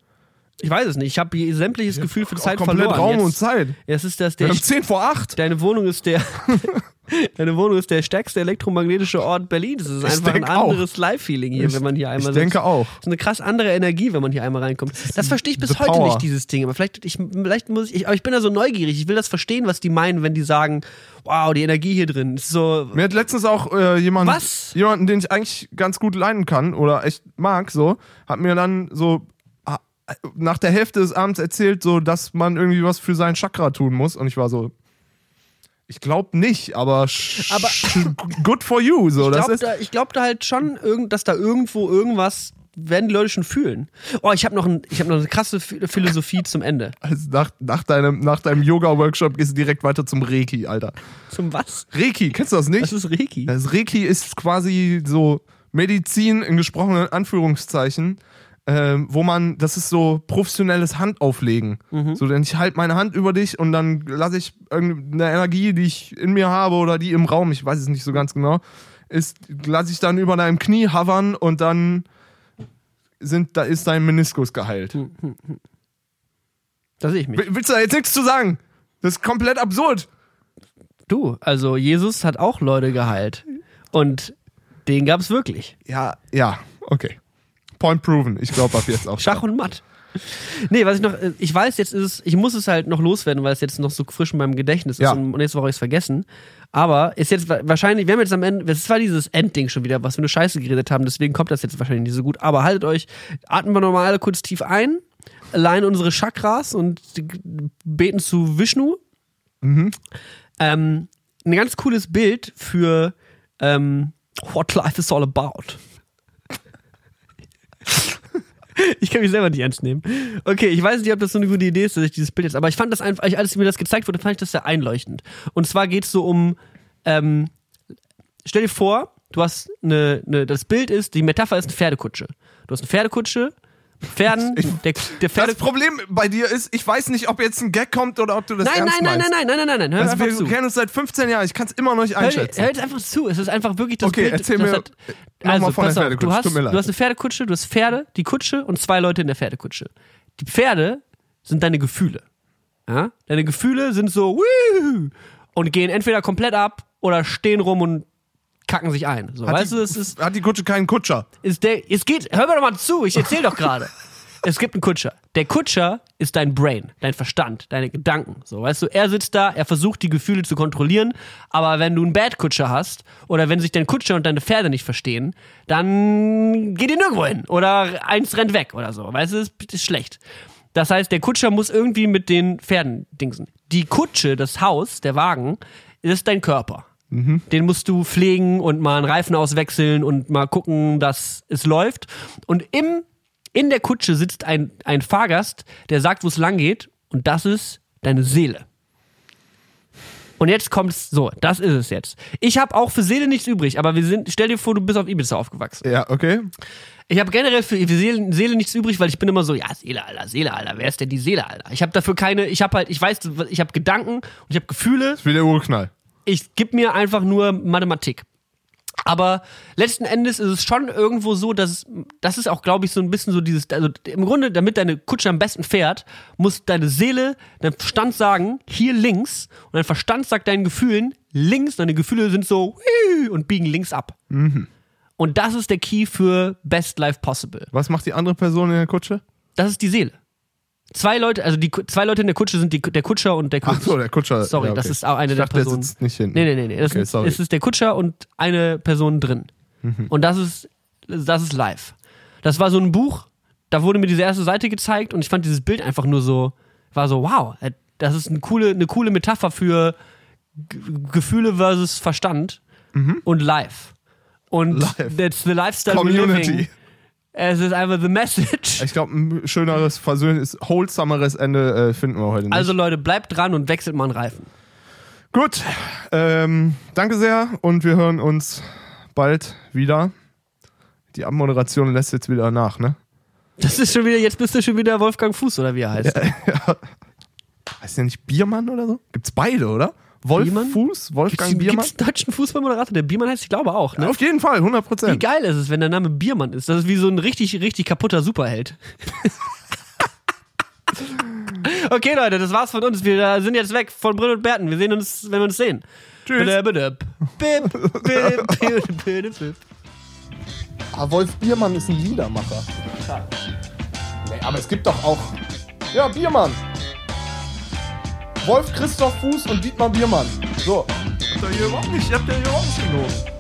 A: Ich weiß es nicht. Ich habe hier sämtliches Gefühl für Zeit
B: komplett
A: verloren.
B: Raum
A: Jetzt,
B: und Zeit.
A: Jetzt ist das
B: Wir
A: der.
B: haben 10 vor 8.
A: Deine Wohnung ist der. Deine Wohnung ist der stärkste elektromagnetische Ort Berlins. Es ist
B: Ich
A: einfach ein anderes Live-Feeling hier,
B: Ich-
A: wenn man hier einmal
B: Ich denke auch.
A: Das ist eine krass andere Energie, wenn man hier einmal reinkommt. Das verstehe ich bis heute
B: power.
A: nicht, dieses Ding. Aber vielleicht, ich, vielleicht muss ich, aber ich bin da so neugierig. Ich will das verstehen, was die meinen, wenn die sagen, wow, die Energie hier drin ist so.
B: Mir hat letztens auch äh, jemand,
A: Was?
B: jemanden, den ich eigentlich ganz gut leiden kann oder echt mag, so, hat mir dann so nach der Hälfte des Abends erzählt, so, dass man irgendwie was für sein Chakra tun muss. Und ich war so, ich glaube nicht, aber,
A: Aber-
B: good for you. So,
A: Ich glaube da, glaub da halt schon, dass da irgendwo irgendwas werden die Leute schon fühlen. Oh, ich habe noch, ein, ich hab noch eine krasse Ph- Philosophie zum Ende.
B: also nach, nach deinem, nach deinem Yoga-Workshop gehst du direkt weiter zum Reiki, Alter.
A: Zum was?
B: Reiki, kennst du das nicht?
A: Das ist Reiki.
B: Das Reiki ist quasi so Medizin in gesprochenen Anführungszeichen, ähm, wo man, das ist so professionelles Handauflegen. So, denn ich halte meine Hand über dich und dann lasse ich irgendeine Energie, die ich in mir habe oder die im Raum, ich weiß es nicht so ganz genau, ist, lasse ich dann über deinem Knie hovern und dann sind, da ist dein Meniskus geheilt.
A: Da sehe ich mich.
B: Will- Willst du da jetzt nichts zu sagen? Das ist komplett absurd.
A: Du, also Jesus hat auch Leute geheilt. Und den gab es wirklich.
B: Ja, ja, okay. Point proven. Ich glaube ab jetzt auch.
A: Schach und Matt. Nee, was ich noch, äh, ich weiß, jetzt ist es, ich muss es halt noch loswerden, weil es jetzt noch so frisch in meinem Gedächtnis ist
B: Ja.
A: und nächste Woche habe ich es vergessen. Aber ist jetzt wa- wahrscheinlich, wir haben jetzt am Ende, es war dieses Endding schon wieder, was wir eine Scheiße geredet haben, deswegen kommt das jetzt wahrscheinlich nicht so gut. Aber haltet euch, atmen wir nochmal alle kurz tief ein, leihen unsere Chakras und beten zu Vishnu. Ähm, ein ganz cooles Bild für ähm, What Life is All About. Ich kann mich selber nicht ernst nehmen. Okay, ich weiß nicht, ob das so eine gute Idee ist, dass ich dieses Bild jetzt, aber ich fand das einfach, als mir das gezeigt wurde, fand ich das sehr einleuchtend. Und zwar geht es so um, ähm, stell dir vor, du hast eine, eine, das Bild ist, die Metapher ist eine Pferdekutsche. Du hast eine Pferdekutsche, Pferden, der, der Pferde...
B: Das Problem bei dir ist, ich weiß nicht, ob jetzt ein Gag kommt oder ob du das
A: Nein,
B: ernst
A: nein, nein,
B: meinst.
A: nein, nein, nein, nein, nein, hör
B: Also
A: einfach
B: wir
A: zu.
B: kennen uns seit 15 Jahren, ich kann es immer noch nicht
A: Hör,
B: einschätzen.
A: hör jetzt einfach zu. Es ist einfach wirklich das
B: Okay,
A: Bild.
B: erzähl
A: das
B: mir
A: Hat, also,
B: von der Pferdekutsche,
A: du hast, du hast eine Pferdekutsche, du hast Pferde, die Kutsche und zwei Leute in der Pferdekutsche. Die Pferde sind deine Gefühle. Ja? Deine Gefühle sind so, und gehen entweder komplett ab oder stehen rum und kacken sich ein. So,
B: Hat
A: weißt
B: die,
A: du, es ist,
B: hat die Kutsche keinen Kutscher?
A: ist der, es geht, hör mir doch mal zu, ich erzähl doch gerade. Es gibt einen Kutscher. Der Kutscher ist dein Brain, dein Verstand, deine Gedanken. So, weißt du, er sitzt da, er versucht die Gefühle zu kontrollieren, aber wenn du einen Bad Kutscher hast oder wenn sich dein Kutscher und deine Pferde nicht verstehen, dann geht ihr nirgendwo hin oder eins rennt weg oder so. Weißt du, das ist schlecht. Das heißt, der Kutscher muss irgendwie mit den Pferden dingsen. Die Kutsche, das Haus, der Wagen, ist dein Körper. Den musst du pflegen und mal einen Reifen auswechseln und mal gucken, dass es läuft. Und im, in der Kutsche sitzt ein, ein Fahrgast, der sagt, wo es lang geht. Und das ist deine Seele. Und jetzt kommt's so, das ist es jetzt. Ich habe auch für Seele nichts übrig, aber wir sind, stell dir vor, du bist auf Ibiza aufgewachsen.
B: Ja, okay.
A: Ich habe generell für Seele, Seele nichts übrig, weil ich bin immer so, ja, Seele, Alter, Seele, Alter, wer ist denn die Seele, Alter? Ich habe dafür keine, ich habe halt, ich weiß, ich habe Gedanken und ich habe Gefühle
B: Wie der Urknall.
A: Ich gebe mir einfach nur Mathematik. Aber letzten Endes ist es schon irgendwo so, dass das ist auch, glaube ich, so ein bisschen so dieses, also im Grunde, damit deine Kutsche am besten fährt, muss deine Seele, dein Verstand sagen, hier links, und dein Verstand sagt deinen Gefühlen links, deine Gefühle sind so und biegen links ab. Und das ist der Key für Best Life Possible.
B: Was macht die andere Person in der Kutsche?
A: Das ist die Seele. Zwei Leute, also die zwei Leute in der Kutsche sind die, der Kutscher und der
B: Ach
A: Kutscher.
B: so, der Kutscher.
A: Sorry,
B: ja, okay.
A: das ist auch eine
B: ich
A: der
B: dachte, der
A: Personen.
B: sitzt nicht hinten.
A: Nee, nee, nee, nee. Das
B: Okay,
A: ist, es ist der Kutscher und eine Person drin. Und das ist, das ist live. Das war so ein Buch, da wurde mir diese erste Seite gezeigt und ich fand dieses Bild einfach nur so, war so, wow, äh, das ist eine coole, eine coole Metapher für G Gefühle versus Verstand und live. Und
B: Live.
A: that's the lifestyle
B: Community.
A: Es ist einfach the message.
B: Ich glaube, ein schöneres, versöhnliches, wholesomeres Ende äh, finden wir heute nicht.
A: Also Leute, bleibt dran und wechselt mal einen Reifen.
B: Gut, ähm, danke sehr und wir hören uns bald wieder. Die Abmoderation lässt jetzt wieder nach, ne?
A: Das ist schon wieder, jetzt bist du schon wieder Wolfgang Fuß oder wie er heißt.
B: Heißt der nicht Biermann oder so? Gibt's beide, oder? Wolf
A: Biermann?
B: Fuß, Wolfgang Biermann?
A: Gibt deutschen Fußballmoderator? Der Biermann heißt, ich glaube auch. Ne?
B: Auf jeden Fall, 100%
A: Wie
B: Prozent.
A: geil ist es, wenn der Name Biermann ist? Das ist wie so ein richtig, richtig kaputter Superheld. okay, Leute, das war's von uns. Wir sind jetzt weg von Brünn und Berten. Wir sehen uns, wenn wir uns sehen.
B: Tschüss.
A: Bitte. Bip, bip, bip, bip, bip.
B: Ah, Wolf Biermann ist ein Liedermacher. Nee, aber es gibt doch auch. Ja, Biermann. Wolf Christoph Fuß und Dietmar Biermann. So. Habt ihr hier überhaupt nicht, habt ihr hier überhaupt nicht gelogen.